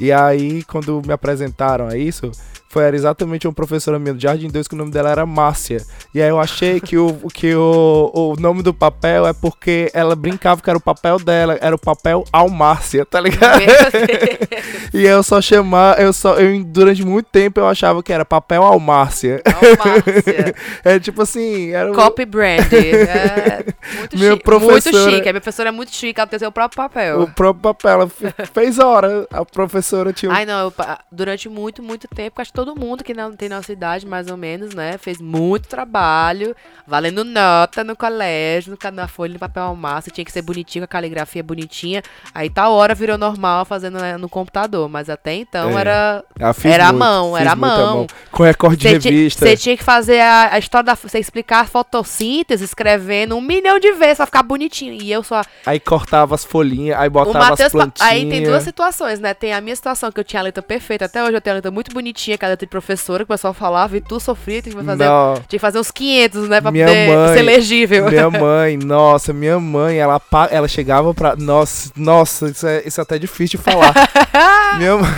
E aí, quando me apresentaram a isso, foi era exatamente uma professora minha do Jardim 2 que o nome dela era Márcia. E aí eu achei que, o, que o, o nome do papel é porque ela brincava que era o papel dela, era o papel Almárcia, tá ligado? E eu só chamar, eu só, eu, durante muito tempo eu achava que era papel Almárcia. Almácia. É tipo assim, era o- Copy brand. É muito Meu chique. professora- Muito chique. A minha professora é muito chique, ela tem seu próprio papel. o próprio papel. Ela fe- fez hora. A professora tinha. Ai, não, eu durante muito, muito tempo, acho que todo mundo que não tem nossa idade, mais ou menos, né, fez muito trabalho, valendo nota no colégio, na folha de papel massa, tinha que ser bonitinho, com a caligrafia bonitinha, aí tal hora virou normal fazendo né, no computador, mas até então É. era... Ah, era a muito, mão, fiz era a muito à mão. Com recorde de revista. você tinha que fazer a, a história da... Você explicar a fotossíntese, escrevendo um milhão de vezes pra ficar bonitinho, e eu só... Aí cortava as folhinhas, aí botava as plantinhas. Aí tem duas situações, né? Tem a minha situação que eu tinha a letra perfeita. Até hoje eu tenho a letra muito bonitinha, que é a de professora, que o pessoal falava, e tu sofria, tinha que fazer, Não. tinha que fazer uns 500, né? Pra Minha poder mãe- ser legível. Minha mãe, nossa, minha mãe, ela, ela chegava pra. Nossa, nossa, isso é, isso é até difícil de falar. minha mãe,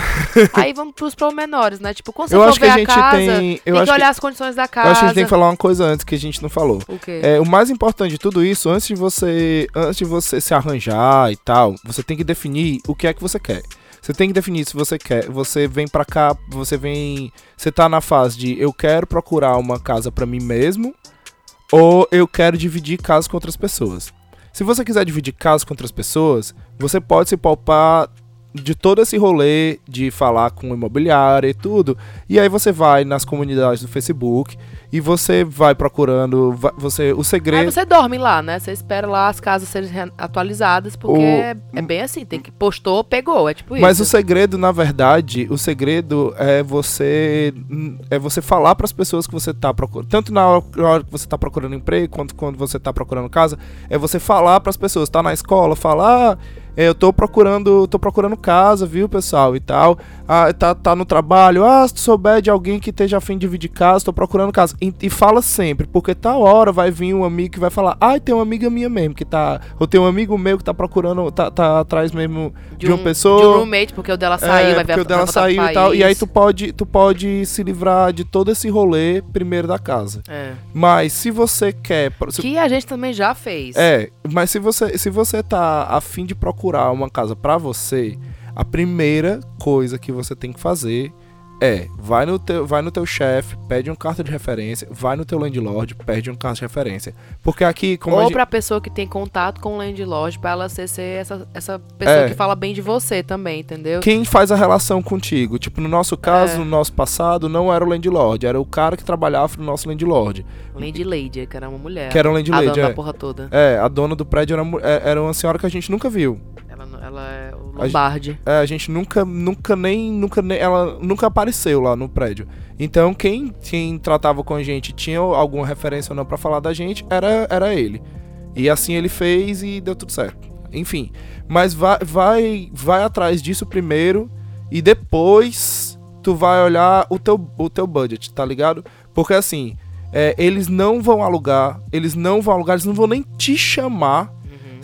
Aí vamos pros pormenores, né? Tipo, quando você eu for acho que a gente casa, tem. tem Eu que acho que, olhar as condições da eu casa. acho que a gente tem que falar uma coisa antes que a gente não falou. O quê? É, o mais importante de tudo isso, antes de você, antes de você se arranjar e tal, você tem que definir o que é que você quer. Você tem que definir se você quer. Você vem pra cá, você vem, você tá na fase de eu quero procurar uma casa pra mim mesmo ou eu quero dividir casa com outras pessoas. Se você quiser dividir casa com outras pessoas, você pode se poupar de todo esse rolê de falar com imobiliária e tudo. E aí você vai nas comunidades do Facebook e você vai procurando, va- você o Aí segredo você dorme lá, né? Você espera lá as casas serem re- atualizadas, porque O- é, é bem assim, tem que postou, pegou, é tipo isso. Mas o segredo, na verdade, o segredo é você é você falar para as pessoas que você tá procurando, tanto na hora que você tá procurando emprego quanto quando você tá procurando casa, é você falar para as pessoas, tá na escola, falar, ah, eu tô procurando, tô procurando casa, viu, pessoal, e tal. Ah, tá, tá no trabalho, ah, se tu souber de alguém que esteja afim de dividir casa, tô procurando casa. E, e fala sempre, porque tal hora vai vir um amigo que vai falar, ai, tem uma amiga minha mesmo que tá, ou tem um amigo meu que tá procurando, tá, tá atrás mesmo de, uma pessoa. De um roommate, porque o dela saiu, É, vai ver porque a o dela saiu e tal. E aí tu pode, tu pode se livrar de todo esse rolê primeiro da casa. É. Mas se você quer. se- Que a gente também já fez. é, mas se você, se você tá afim de procurar uma casa pra você, a primeira coisa que você tem que fazer é, vai no teu, vai no teu chefe, pede uma carta de referência, vai no teu landlord, pede uma carta de referência. Porque aqui, como a Ou gente- pra pessoa que tem contato com o landlord, pra ela ser, ser essa, essa pessoa É. que fala bem de você também, entendeu? Quem faz a relação contigo? Tipo, no nosso caso, É. no nosso passado, não era o landlord, era o cara que trabalhava no nosso landlord. Lady Lady, que era uma mulher. Que era um a landlord, dona é. da porra toda. É, a dona do prédio era, é- era uma senhora que a gente nunca viu. Ela, ela é o A gente- Lombardi. É, a gente nunca, nunca nem, nunca nem, ela nunca apareceu lá no prédio. Então quem, quem tratava com a gente tinha alguma referência ou não pra falar da gente era, era ele. E assim ele fez e deu tudo certo. Enfim, mas vai, vai, vai atrás disso primeiro e depois tu vai olhar o teu, o teu budget, tá ligado? Porque assim, é, eles não vão alugar, eles não vão alugar, eles não vão nem te chamar.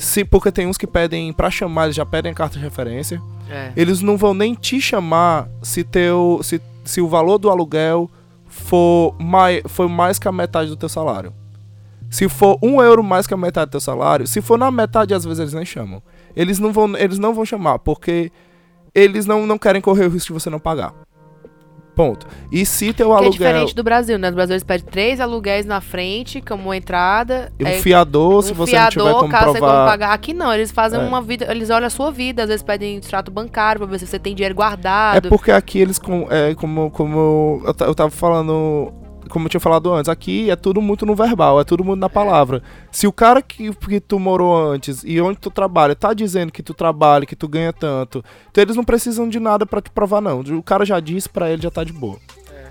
Se, porque tem uns que pedem, pra chamar, eles já pedem a carta de referência. É. Eles não vão nem te chamar se teu se, se o valor do aluguel for mais, for mais que a metade do teu salário. Se for um euro mais que a metade do teu salário, se for na metade, às vezes eles nem chamam. Eles não vão, eles não vão chamar, porque eles não, não querem correr o risco de você não pagar. Ponto. E se teu Que é aluguel. diferente do Brasil, né? No Brasil eles pedem três aluguéis na frente, como entrada. Um aí fiador, se um você fiador, não tiver como caso você como provar. pagar. Aqui não, eles fazem É. uma vida, eles olham a sua vida, às vezes pedem extrato bancário pra ver se você tem dinheiro É guardado. porque aqui eles, com, é, como, como eu, eu tava falando, como eu tinha falado antes, aqui é tudo muito no verbal, é tudo muito na palavra. Se o cara que, que tu morou antes e onde tu trabalha tá dizendo que tu trabalha, que tu ganha tanto, então eles não precisam de nada pra te provar, não. O cara já disse pra ele, já tá de boa.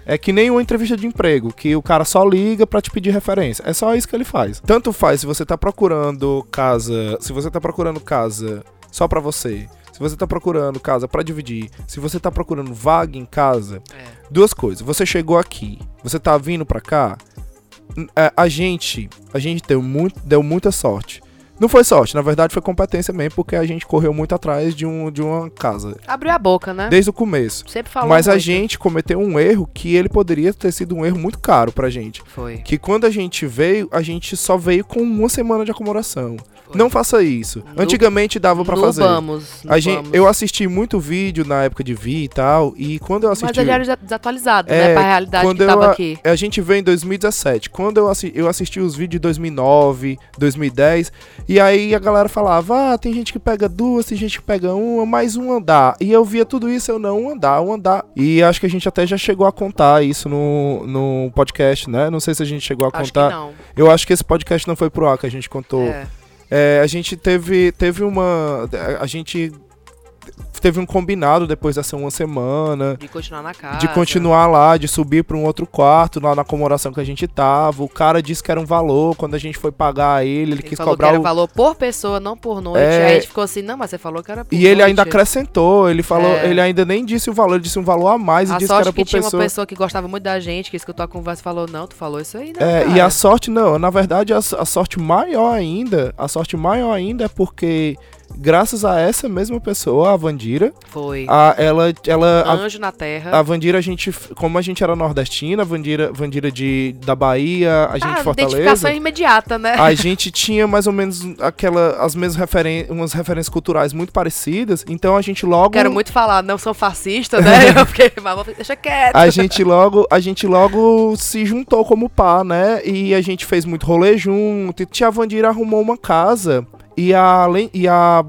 É que nem uma entrevista de emprego, que o cara só liga pra te pedir referência. É só isso que ele faz. Tanto faz se você tá procurando casa, se você tá procurando casa só pra você, se você tá procurando casa pra dividir, se você tá procurando vaga em casa, É. duas coisas. Você chegou aqui, você tá vindo pra cá, é, a gente, a gente deu, muito, deu muita sorte. Não foi sorte, na verdade foi competência mesmo, porque a gente correu muito atrás de, um, de uma casa, Abriu a boca, né? desde o começo. Sempre falou Mas a muito. gente cometeu um erro que ele poderia ter sido um erro muito caro pra gente. Foi. Que quando a gente veio, a gente só veio com uma semana de acomodação. Não faça isso. Antigamente dava pra no fazer. Vamos, A gente, vamos. eu assisti muito vídeo na época de Vi e tal, e quando eu assisti. Mas ele era desa- desatualizado, É, né? Pra realidade quando que eu tava a- aqui. A gente veio em 2017. Quando eu, assi eu assisti os vídeos de 2009, 2010, e aí a galera falava: ah, tem gente que pega duas, tem gente que pega uma, mais um andar. E eu via tudo isso, eu não, um andar, um andar. E acho que a gente até já chegou a contar isso no, no podcast, né? Não sei se a gente chegou a Acho que contar. não. Eu acho que esse podcast não foi pro ar que a gente contou. É. É, a gente teve, teve uma. A gente teve um combinado depois dessa uma semana. De continuar na casa. De continuar lá, de subir para um outro quarto, lá na acomodação que a gente tava. O cara disse que era um valor. Quando a gente foi pagar ele, ele, Ele quis falou cobrar que era o. valor por pessoa, não por noite. É. Aí a gente ficou assim, não, mas você falou que era por E ele noite. ainda acrescentou, ele falou, É. ele ainda nem disse o valor, ele disse um valor a mais e A disse que era que por tinha pessoa. uma pessoa que gostava muito da gente, que escutou a conversa e falou, não, tu falou isso aí, não, É, e a sorte não, na verdade a, a sorte maior ainda, a sorte maior ainda é porque graças a essa mesma pessoa, a Vandira, Foi. a, ela, ela, a, Anjo na terra. a Vandira, a gente, como a gente era nordestina, Vandira, Vandira de, da Bahia, a gente ah, Fortaleza, identificação imediata, né? a gente tinha mais ou menos aquela, as mesmas referências, umas referências culturais muito parecidas, então a gente logo... Quero muito falar, não sou fascista, né? Eu fiquei, mas deixa quieto. A gente logo, a gente logo se juntou como par, né? E a gente fez muito rolê junto. E tia Vandira arrumou uma casa e a e a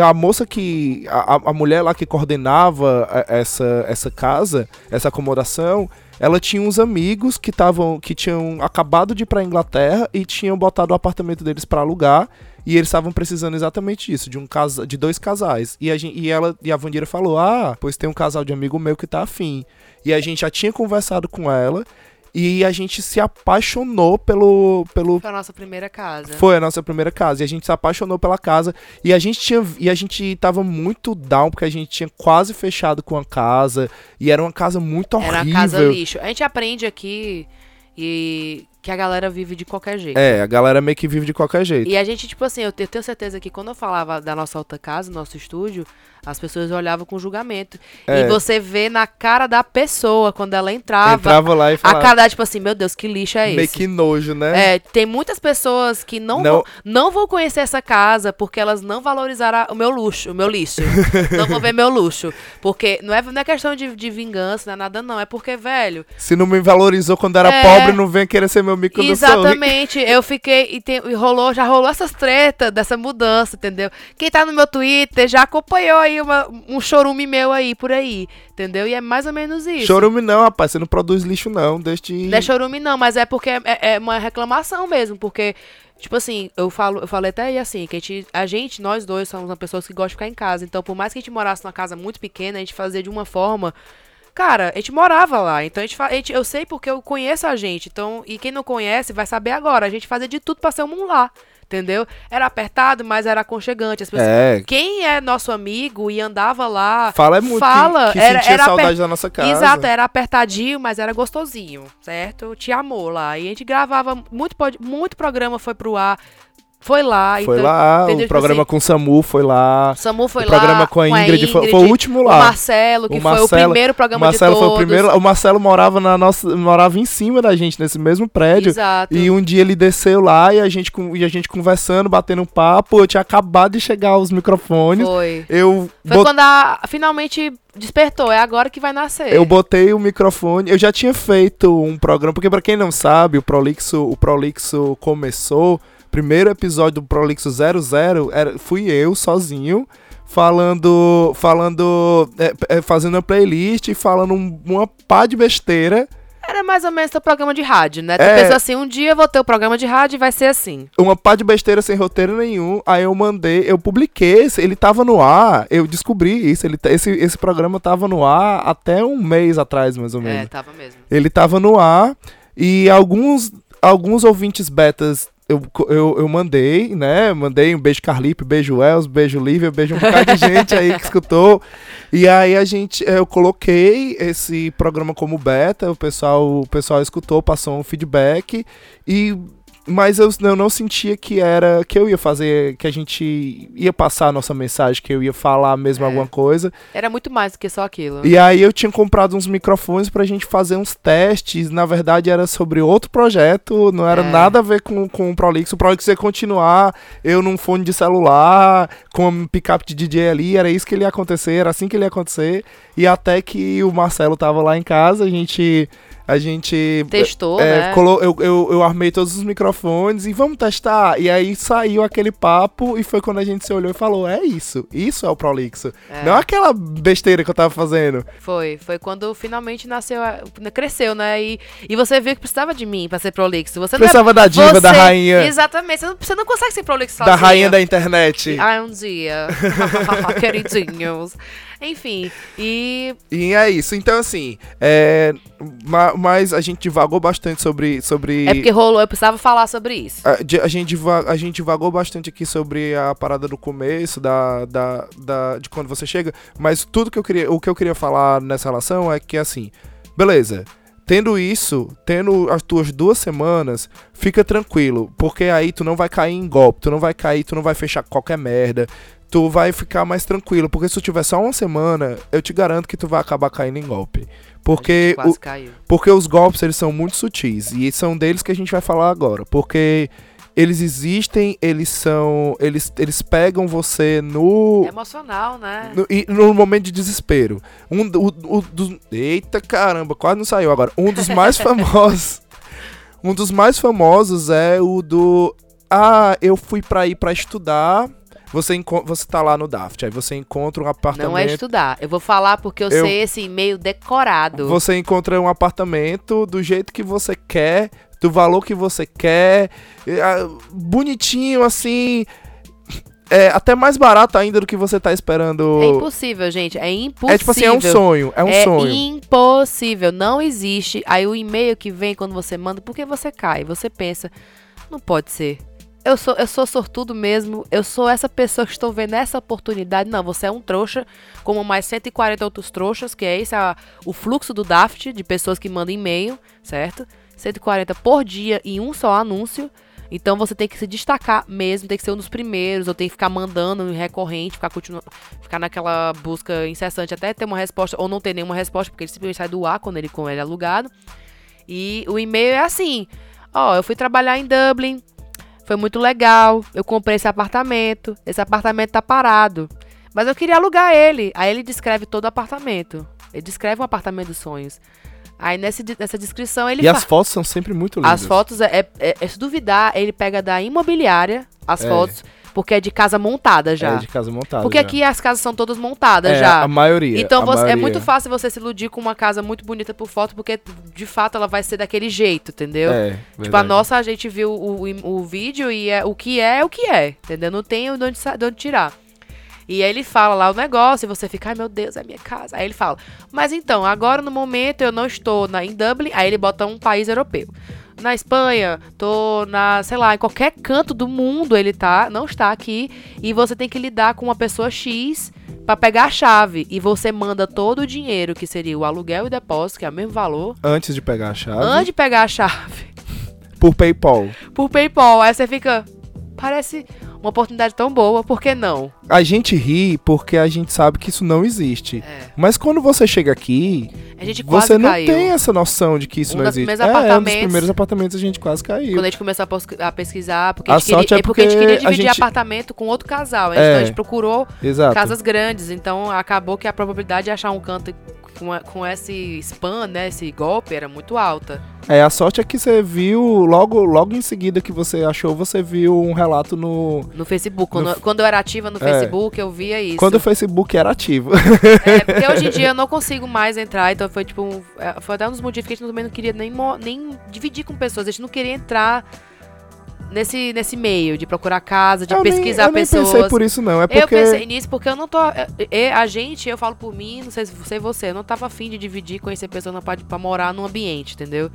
a moça que a, a- mulher lá que coordenava a- essa essa casa, essa acomodação, ela tinha uns amigos que estavam que tinham acabado de ir pra Inglaterra e tinham botado o apartamento deles pra alugar. E eles estavam precisando exatamente disso, de um casa, de dois casais. E a, gente, e ela e a Vandira falou: "Ah, pois tem um casal de amigo meu que tá afim". E a gente já tinha conversado com ela e a gente se apaixonou pelo pelo Foi a nossa primeira casa. foi a nossa primeira casa e a gente se apaixonou pela casa e a gente tinha e a gente tava muito down porque a gente tinha quase fechado com a casa e era uma casa muito horrível. Era a casa lixo. A gente aprende aqui e que a galera vive de qualquer jeito. É, a galera meio que vive de qualquer jeito. E a gente, tipo assim, eu te- eu tenho certeza que quando eu falava da nossa outra casa, nosso estúdio, as pessoas olhavam com julgamento. É. E você vê na cara da pessoa, quando ela entrava, Entrava lá e a falava cara dela, tipo assim, meu Deus, que lixo é meio esse? que nojo, né? É, tem muitas pessoas que não, Não. Vão, não vão conhecer essa casa porque elas não valorizaram a- o meu luxo, o meu lixo. não vão ver meu luxo. Porque não é, não é questão de, de vingança, não é nada, não. É porque, velho, Se não me valorizou quando era É. pobre, não vem querer ser meu amigo quando eu sou rico. Exatamente, eu fiquei e, tem- e rolou, já rolou essas tretas dessa mudança, entendeu? Quem tá no meu Twitter já acompanhou aí uma- um chorume meu aí por aí, entendeu? E é mais ou menos isso. Chorume não, rapaz, você não produz lixo não, deixa de... Não é chorume não, mas é porque é, é uma reclamação mesmo, porque tipo assim, eu falo, eu falei até aí assim, que a gente, a gente, nós dois somos uma pessoas que gostam de ficar em casa, então por mais que a gente morasse numa casa muito pequena, a gente fazia de uma forma Cara, a gente morava lá, então a gente, a gente- eu sei porque eu conheço a gente, então, e quem não conhece vai saber agora. A gente fazia de tudo pra ser um lá, entendeu? Era apertado, mas era aconchegante. As pessoas, É, Quem é nosso amigo e andava lá, fala é muito fala, que, que era, sentia era saudade aper- da nossa casa. Exato, era apertadinho, mas era gostosinho, certo? Te amou lá. E a gente gravava muito, muito programa foi pro ar. Foi lá. Foi então, lá, entendeu? o Tipo programa assim, com o Samu foi lá. o Samu foi o lá. programa com a Ingrid, foi, foi o último O lá. Marcelo, que O foi o Marcelo- primeiro O programa Marcelo de foi todos. o primeiro. O Marcelo morava na nossa, morava em cima da gente nesse mesmo prédio. Exato. E um dia ele desceu lá e a gente com- e a gente conversando, batendo um papo. Eu tinha acabado de chegar aos microfones. Foi. Eu Foi bot- quando a, finalmente despertou. É agora que vai nascer. eu botei o microfone. Eu já tinha feito um programa, porque pra quem não sabe, o Prolixo, o Prolixo começou. Primeiro episódio do Prolixo 00 era, fui eu sozinho falando, falando, é, é, fazendo uma playlist e falando um- uma pá de besteira. Era mais ou menos teu programa de rádio, né? Tu É. pensou assim, um dia eu vou ter o programa de rádio e vai ser assim. uma pá de besteira sem roteiro nenhum. Aí eu mandei, eu publiquei, ele tava no ar, eu descobri isso. Ele, esse, esse programa tava no ar até um mês atrás, mais ou É, menos. tava mesmo. Ele tava no ar e alguns, alguns ouvintes betas eu, eu, eu mandei, né? Mandei um beijo Carlipe, beijo Els, beijo Lívia, beijo um bocado de gente aí que escutou. E aí a gente, eu coloquei esse programa como beta, o pessoal, o pessoal escutou, passou um feedback e mas eu, eu não sentia que era que eu ia fazer, que a gente ia passar a nossa mensagem, que eu ia falar mesmo É. alguma coisa. Era muito mais do que só aquilo. E aí eu tinha comprado uns microfones pra gente fazer uns testes. Na verdade era sobre outro projeto, não era É. nada a ver com, com o Prolix. O Prolix ia continuar, eu num fone de celular, com um picape de DJ ali, era isso que ele ia acontecer, era assim que ele ia acontecer. E até que o Marcelo tava lá em casa, a gente. A gente Testou, é, né? colo- eu, eu, eu armei todos os microfones e vamos testar. E aí saiu aquele papo e foi quando a gente se olhou e falou: é isso, isso é o Prolixo. É. Não aquela besteira que eu tava fazendo. Foi, foi quando finalmente nasceu, cresceu, né? E, e você viu que precisava de mim pra ser prolixo. Você não é- Precisava da diva, você- da rainha, Exatamente, você não, você não consegue ser prolixo da sozinha. rainha da internet. Ah, um dia. Queridinhos. Enfim, e E é isso. Então, assim, é, ma- mas a gente divagou bastante sobre. sobre é porque rolou, eu precisava falar sobre isso. A, de- a gente diva- a gente divagou bastante aqui sobre a parada do começo, da, da, da- de quando você chega, mas tudo que eu queria, o que eu queria falar nessa relação é que assim, beleza, tendo isso, tendo as tuas duas semanas, fica tranquilo, porque aí tu não vai cair em golpe, tu não vai cair, tu não vai fechar qualquer merda, tu vai ficar mais tranquilo, porque se tu tiver só uma semana, eu te garanto que tu vai acabar caindo em golpe. Porque o, porque os golpes, eles são muito sutis. E são deles que a gente vai falar agora. Porque eles existem, eles são. Eles, eles pegam você no. É emocional, né? No, e no momento de desespero. Um o, o dos. Eita caramba, quase não saiu agora. Um dos mais famosos. Um dos mais famosos é o do. Ah, eu fui pra ir pra estudar. Você, você tá lá no Daft. Aí você encontra um apartamento. Não é estudar. Eu vou falar porque eu, Eu- sei esse e-mail decorado. Você encontra um apartamento do jeito que você quer, do valor que você quer, ah, bonitinho assim. É até mais barato ainda do que você tá esperando. É impossível, gente. É impossível. É tipo assim, é um sonho, é um é sonho. impossível, não existe. Aí o e-mail que vem quando você manda, porque você cai, você pensa, não pode ser. Eu sou, eu sou sortudo mesmo, eu sou essa pessoa que estou vendo essa oportunidade. Não, você é um trouxa, como mais 140 outros trouxas, que é esse a- o fluxo do Daft, de pessoas que mandam e-mail, certo? 140 por dia em um só anúncio. Então você tem que se destacar mesmo, tem que ser um dos primeiros, ou tem que ficar mandando recorrente, ficar continuando, ficar naquela busca incessante até ter uma resposta, ou não ter nenhuma resposta, porque ele simplesmente sai do ar quando ele, quando ele é alugado. E o e-mail é assim: ó, eu fui trabalhar em Dublin, foi muito legal, eu comprei esse apartamento, esse apartamento tá parado, mas eu queria alugar ele. Aí ele descreve todo o apartamento, ele descreve um apartamento dos sonhos. Aí nesse, nessa descrição ele E as fotos são sempre muito lindas. as fotos, é, é- é- é- se duvidar, ele pega da imobiliária as É. fotos, porque é de casa montada já. É de casa montada. porque já. aqui as casas são todas montadas é, já. A maioria. Então a você- é maioria. muito fácil você se iludir com uma casa muito bonita por foto, porque de fato ela vai ser daquele jeito, entendeu? É, Tipo, a verdade. nossa, a gente viu o, o, o vídeo e é, o que é, é o que é, entendeu? Não tem de onde, de onde tirar. E aí ele fala lá o negócio e você fica, ai meu Deus, é minha casa. Aí ele fala, mas então, agora no momento eu não estou na, em Dublin, aí ele bota um país europeu. Na Espanha, tô na, sei lá, em qualquer canto do mundo ele tá, não está aqui. E você tem que lidar com uma pessoa X pra pegar a chave. E você manda todo o dinheiro, que seria o aluguel e o depósito, que é o mesmo valor, Antes de pegar a chave. antes de pegar a chave Por PayPal. por PayPal. Aí você fica. Parece uma oportunidade tão boa, por que não? A gente ri porque a gente sabe que isso não existe. É. Mas quando você chega aqui, você não caiu. tem essa noção de que isso Um não existe. É, é um dos primeiros apartamentos a gente quase caiu. Quando a gente começou a, pesquisar, porque A a, gente queria, é é porque a gente queria dividir gente- apartamento com outro casal. É. Então a gente procurou Exato. casas grandes. Então acabou que a probabilidade de achar um canto com, a- com esse spam, né? Esse golpe, era muito alta. É, a sorte é que você viu, logo, logo em seguida que você achou, você viu um relato no. No Facebook. Quando, No- quando eu era ativa no É. Facebook, eu via isso. Quando o Facebook era ativo. É, porque hoje em dia eu não consigo mais entrar, então foi tipo. um- é, foi até um dos motivos que a gente também não queria nem, nem dividir com pessoas. A gente não queria entrar nesse, nesse meio de procurar casa, de eu nem, pesquisar eu nem pessoas. pensei por isso, não. É Eu porque. pensei nisso porque eu não tô. é, é, A gente, eu falo por mim, não sei se sei você, eu não tava afim de dividir, conhecer pessoas pra, pra morar num ambiente, entendeu?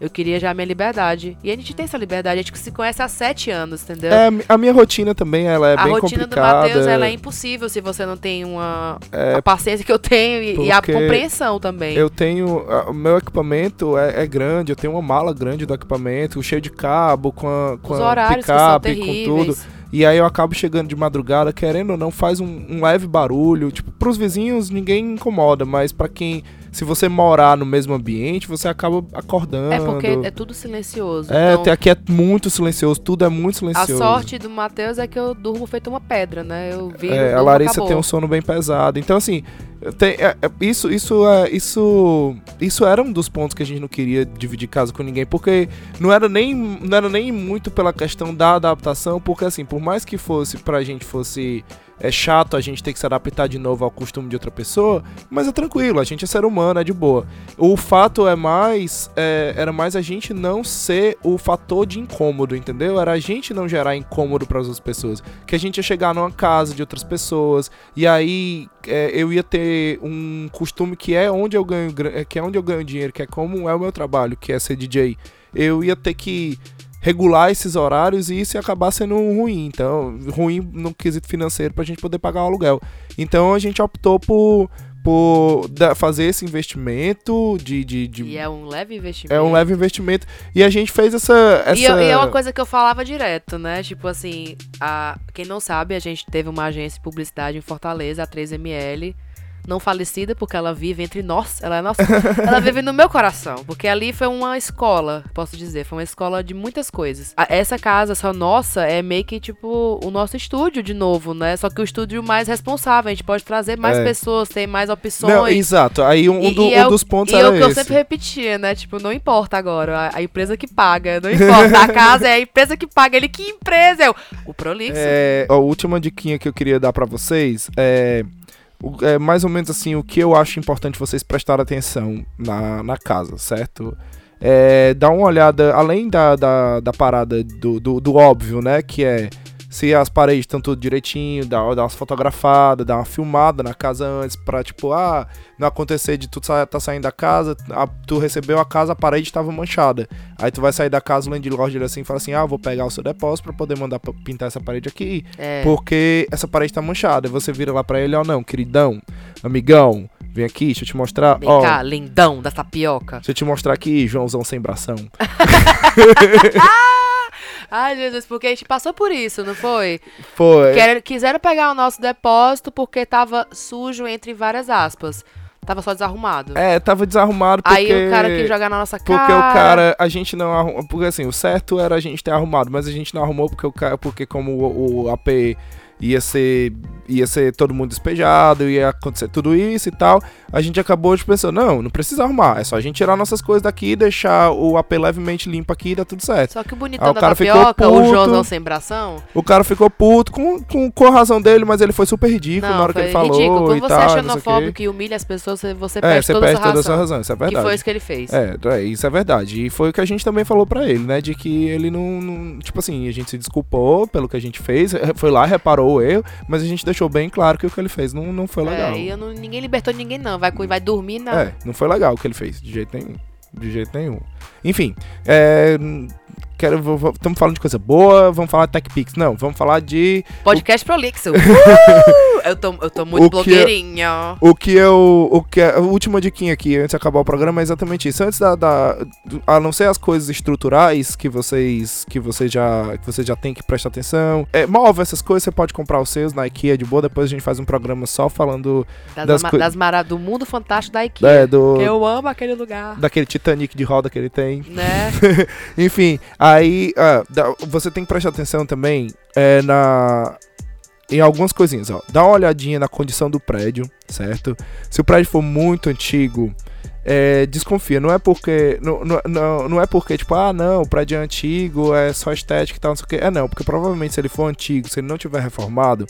Eu queria já a minha liberdade. E a gente tem essa liberdade, a gente se conhece há sete anos, entendeu? É, a minha rotina também, ela é a bem rotina complicada. do Matheus, ela é impossível se você não tem uma É, a paciência que eu tenho e, e a compreensão também. Eu tenho. a- O meu equipamento é, é grande, eu tenho uma mala grande do equipamento, cheio de cabo, com a, com Os a horários que são picape, com tudo. E aí eu acabo chegando de madrugada, querendo ou não, faz um, um leve barulho. Tipo, pros vizinhos ninguém incomoda, mas pra quem. Se você morar no mesmo ambiente, você acaba acordando. É porque é tudo silencioso. É, então, até aqui é muito silencioso, tudo é muito a silencioso. sorte do Matheus é que eu durmo feito uma pedra, né? Eu vi. É, a Larissa tem um sono bem pesado. Então, assim, tem- é- é- isso, isso, é, isso, isso era um dos pontos que a gente não queria dividir casa com ninguém, porque não era nem, não era nem muito pela questão da adaptação, porque assim, por mais que fosse pra gente fosse é chato a gente ter que se adaptar de novo ao costume de outra pessoa, mas é tranquilo, a gente é ser humano, é de boa. O fato é mais, é, era mais a gente não ser o fator de incômodo, entendeu? Era a gente não gerar incômodo para as outras pessoas, que a gente ia chegar numa casa de outras pessoas e aí é, eu ia ter um costume que é onde eu ganho, é, que é onde eu ganho dinheiro, que é como é o meu trabalho, que é ser DJ. Eu ia ter que regular esses horários e isso ia acabar sendo ruim. Então, ruim no quesito financeiro pra gente poder pagar o aluguel. Então a gente optou por, por da- fazer esse investimento de. de, de- E é um leve investimento. é um leve investimento. E a gente fez essa. essa... E, e é uma coisa que eu falava direto, né? Tipo assim, a, quem não sabe, a gente teve uma agência de publicidade em Fortaleza, a 3ML. Não falecida, porque ela vive entre nós. Ela é nossa. ela vive no meu coração. Porque ali foi uma escola, posso dizer. Foi uma escola de muitas coisas. Essa casa só nossa é meio que, tipo, o nosso estúdio de novo, né? Só que o estúdio mais responsável. A gente pode trazer mais É. pessoas, ter mais opções. Não, exato. Aí um, E- do- e é um o- dos pontos E é era o que eu esse. sempre repetia, né? Tipo, não importa agora, a, a empresa que paga, não importa. A casa é a empresa que paga. Ele, que empresa? Eu, o Prolixo. É, a última diquinha que eu queria dar pra vocês é, é mais ou menos assim o que eu acho importante vocês prestarem atenção na, na casa, certo? É, dá uma olhada, além da, da, da parada do, do, do óbvio, né? Que é se as paredes estão tudo direitinho, dá, dá umas fotografadas, dá uma filmada na casa antes pra, tipo, ah, não acontecer de tu sa tá saindo da casa, a- tu recebeu a casa, a parede estava manchada. Aí tu vai sair da casa, o landlord ele assim fala assim, ah, vou pegar o seu depósito pra poder mandar pra pintar essa parede aqui, É. porque essa parede tá manchada. Você vira lá pra ele, ó, não, queridão, amigão, vem aqui, deixa eu te mostrar, Vem ó, cá, lindão da tapioca. deixa eu te mostrar aqui, Joãozão sem bração. Ai, Jesus, porque a gente passou por isso, não foi? Foi. Quer- quiseram pegar o nosso depósito porque tava sujo, entre várias aspas. Tava só desarrumado. É, tava desarrumado porque... Aí o cara quis jogar na nossa cara. Porque o cara, a gente não arrumou. Porque assim, o certo era a gente ter arrumado, mas a gente não arrumou porque o cara, porque como o, o AP ia ser ia ser todo mundo despejado, ia acontecer tudo isso e tal, a gente acabou de pensar, não, não precisa arrumar, é só a gente tirar nossas coisas daqui, deixar o AP levemente limpo aqui e dá tudo certo. Só que o Aí bonitão o da cara ficou tapioca, o puto. Joãozão sem bração. O cara ficou puto com, com, com a razão dele, mas ele foi super ridículo na hora que ele falou ridículo. Quando e você tal, é não o xenofóbico e humilha as pessoas, você, É, perde você toda perde toda essa razão. razão, isso é Que verdade. foi isso que ele fez. É, é, isso é verdade. E foi o que a gente também falou pra ele, né? De que ele não, não- Tipo assim, a gente se desculpou pelo que a gente fez, foi lá, reparou o erro, mas a gente deixou bem claro que o que ele fez não, não foi legal. É, e eu não, ninguém libertou ninguém, não. Vai, cu- vai dormir na. É, não foi legal o que ele fez, de jeito nenhum. De jeito nenhum. Enfim, é. Quero, estamos falando de coisa boa, vamos falar de TechPix. Não, vamos falar de Podcast Prolixo. Uh! Eu, tô, eu tô muito O que é- blogueirinha. O que eu. O que é, a última diquinha aqui, antes de acabar o programa, é exatamente isso. Antes da. da- a não ser as coisas estruturais que vocês. Que vocês já. Que vocês já têm que prestar atenção. É, móvel, essas coisas, você pode comprar os seus na IKEA de boa. Depois a gente faz um programa só falando Das, das ama- das mara- do mundo fantástico da IKEA. é, do. Eu amo aquele lugar. Daquele Titanic de roda que ele tem. Né? Enfim, aí ah, dá- você tem que prestar atenção também é, na. Em algumas coisinhas, ó. Dá uma olhadinha na condição do prédio, certo? Se o prédio for muito antigo, é, desconfia. Não é porque. Não, não, não, é porque, tipo, ah, não, o prédio é antigo, é só estética e tal, não sei o quê. É não, porque provavelmente se ele for antigo, se ele não tiver reformado,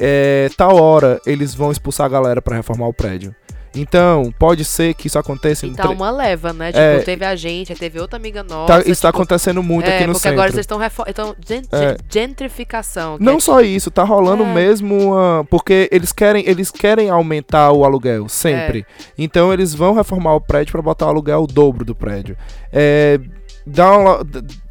é, tal hora eles vão expulsar a galera pra reformar o prédio. Então, pode ser que isso aconteça E em tá tre- uma leva, né? Tipo, É. teve a gente, teve outra amiga nossa. Tá, isso tá tipo, acontecendo muito é, aqui no porque centro. agora vocês estão refo- então, É. gentrificação. Não é- só isso, tá rolando É. mesmo uma, porque eles querem, eles querem aumentar o aluguel sempre. É. Então eles vão reformar o prédio pra botar o aluguel o dobro do prédio. É, dá uma-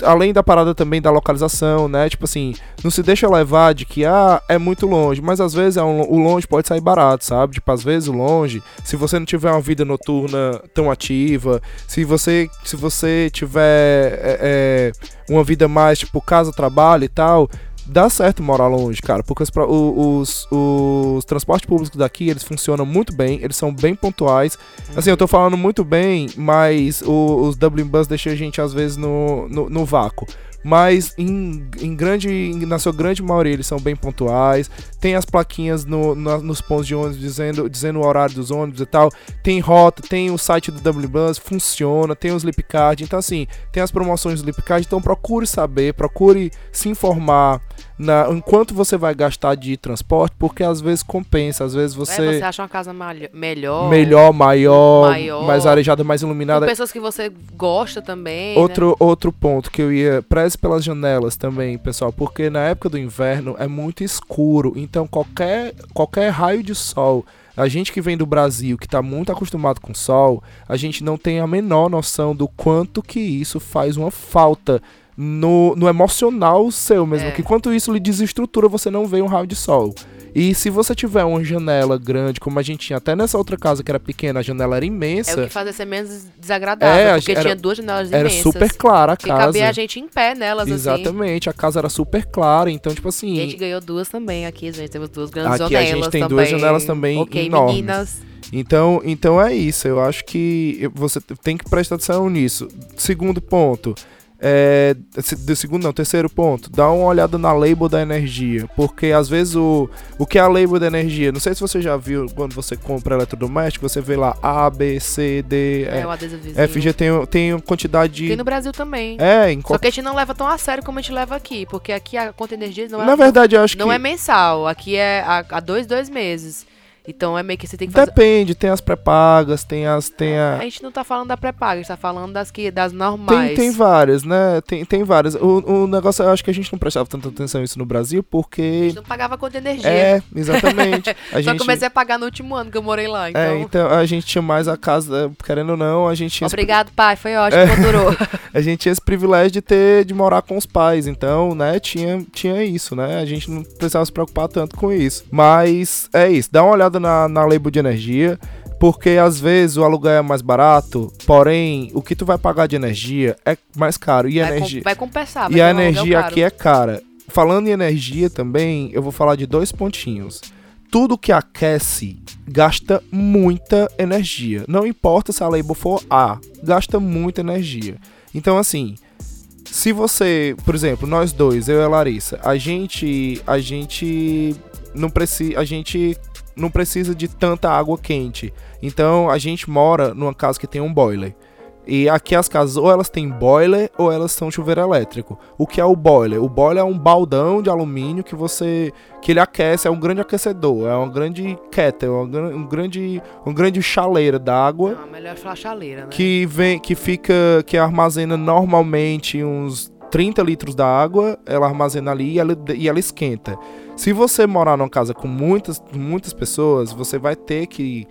além da parada também da localização, né? Tipo assim, não se deixa levar de que ah, é muito longe, mas às vezes é um- o longe pode sair barato, sabe? Tipo, às vezes o longe, se você não tiver uma vida noturna tão ativa, se você se você tiver é, é, uma vida mais tipo casa, trabalho e tal, dá certo morar longe, cara, porque os, os, os transportes públicos daqui, eles funcionam muito bem, eles são bem pontuais. Assim, eu tô falando muito bem, mas o- os Dublin Bus deixam a gente às vezes no, no, no vácuo. Mas em, em grande, na sua grande maioria eles são bem pontuais. Tem as plaquinhas no- nos pontos de ônibus dizendo, dizendo o horário dos ônibus e tal. Tem rota, tem o site do Dublin Bus, funciona, tem os Lipcard. Então, assim, tem as promoções do Lipcard. Então, procure saber, procure se informar na, enquanto você vai gastar de transporte, porque às vezes compensa, às vezes É, você. você acha uma casa malho- melhor. Melhor, maior, Maior. mais arejada, mais Com iluminada. pessoas que você gosta também. né? Outro, outro ponto que eu ia. Preze pelas janelas também, pessoal, porque na época do inverno é muito escuro. Então qualquer, qualquer raio de sol. A gente que vem do Brasil, que tá muito acostumado com sol, a gente não tem a menor noção do quanto que isso faz uma falta no, no emocional seu mesmo. É. Que quanto isso lhe desestrutura, você não vê um raio de sol. E se você tiver uma janela grande, como a gente tinha até nessa outra casa que era pequena, a janela era É imensa. o que fazia ser menos desagradável. É, porque era- tinha duas janelas Era imensas. super clara a Que casa. cabia a gente em pé nelas, assim. Exatamente, a casa era super clara, então, tipo E a assim. gente ganhou duas também aqui, gente. Temos duas grandes Aqui a janelas gente tem também. duas janelas também Ok, enormes. meninas. Então, então é isso. Eu acho que você tem que prestar atenção nisso. Segundo ponto. É, do segundo não, terceiro ponto, dá uma olhada na label da energia, porque às vezes o, o que é a label da energia, não sei se você já viu quando você compra eletrodoméstico, você vê lá A, B, C, D, É, é. FG tem, tem quantidade de... Tem no Brasil também. É, em Só que a gente não leva tão a sério como a gente leva aqui. Porque aqui a conta de energia não é, Na verdade, eu acho não que... é mensal. Aqui é a dois, dois meses. Então é meio que você tem que fazer. Depende, tem as pré-pagas, tem as. Tem a... A gente não tá falando da pré-paga, a gente tá falando das, que, das normais. Tem, tem várias, né? Tem, tem várias. O, o negócio, eu acho que a gente não prestava tanta atenção nisso no Brasil, A porque. gente não pagava conta de energia. É, exatamente. A Só gente, comecei a pagar no último ano que eu morei lá. Então. é, então a gente tinha mais a casa, querendo ou não, a gente Obrigado, pai. Foi ótimo, É. durou. a gente tinha esse privilégio de ter, de morar com os pais. Então, né, tinha, tinha isso, né? A gente não precisava se preocupar tanto com isso. Mas é isso, dá uma olhada na, na label de energia. Porque às vezes o aluguel é mais barato, porém o que tu vai pagar de energia é mais caro. E a Vai, com- energia. vai compensar. vai E a energia aqui é cara. Falando em energia também, eu vou falar de dois pontinhos. Tudo que aquece gasta muita energia. Não importa se a label for A, gasta muita energia. Então, assim, se você, por exemplo, nós dois, eu e a Larissa, a gente, a gente não precisa, a gente não precisa de tanta água quente. Então, a gente mora numa casa que tem um boiler. E aqui as casas ou elas têm boiler ou elas são chuveiro elétrico. O que é o boiler? O boiler é um baldão de alumínio que você que ele aquece, é um grande aquecedor, é uma grande kettle, é um, gran- grande um grande chaleira d'água Não, melhor falar chaleira, né? que vem que fica que armazena normalmente uns 30 litros da água, ela armazena ali e ela, e ela esquenta. Se você morar numa casa com muitas muitas pessoas, você vai ter que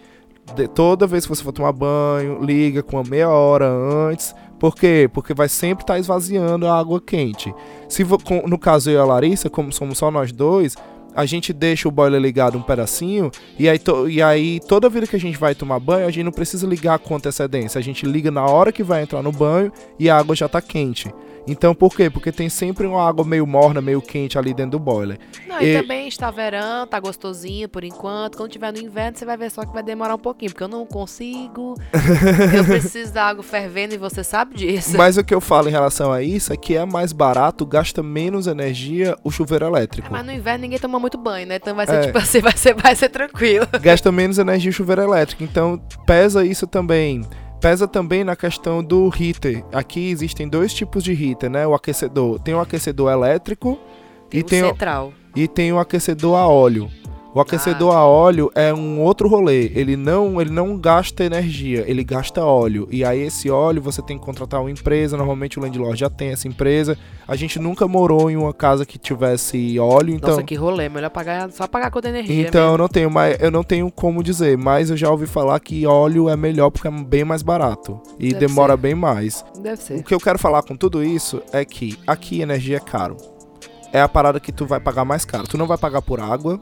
toda vez que você for tomar banho, liga com uma meia hora antes. Por quê? Porque vai sempre estar esvaziando a água quente. Se no caso eu e a Larissa, como somos só nós dois, a gente deixa o boiler ligado um pedacinho e aí, to- e aí toda vida que a gente vai tomar banho, a gente não precisa ligar com antecedência. A gente liga na hora que vai entrar no banho e a água já tá quente. Então por quê? Porque tem sempre uma água meio morna, meio quente ali dentro do boiler. Não, e, E- também está verão, tá gostosinho por enquanto. Quando tiver no inverno, você vai ver só que vai demorar um pouquinho, porque eu não consigo. eu preciso da água fervendo e você sabe disso. Mas o que eu falo em relação a isso é que é mais barato, gasta menos energia o chuveiro elétrico. É, mas no inverno ninguém toma muito banho, né? Então vai ser É. tipo assim, vai ser, vai ser tranquilo. gasta menos energia o chuveiro elétrico. Então pesa isso também. Pesa também na questão do heater. Aqui existem dois tipos de heater, né? O aquecedor. Tem o aquecedor elétrico Tem e, o tem o, central. e tem o aquecedor a óleo. O aquecedor Ah. a óleo é um outro rolê. Ele não, ele não gasta energia, ele gasta óleo. E aí esse óleo você tem que contratar uma empresa. Normalmente o landlord já tem essa empresa. A gente nunca morou em uma casa que tivesse óleo, então. Nossa, que rolê. Melhor pagar, só pagar a conta de energia. Então eu não tenho mais, eu não tenho como dizer, mas eu já ouvi falar que óleo é melhor porque é bem mais barato e Deve demora ser. bem mais. Deve O ser. que eu quero falar com tudo isso é que aqui energia é caro. É a parada que tu vai pagar mais caro. Tu não vai pagar por água,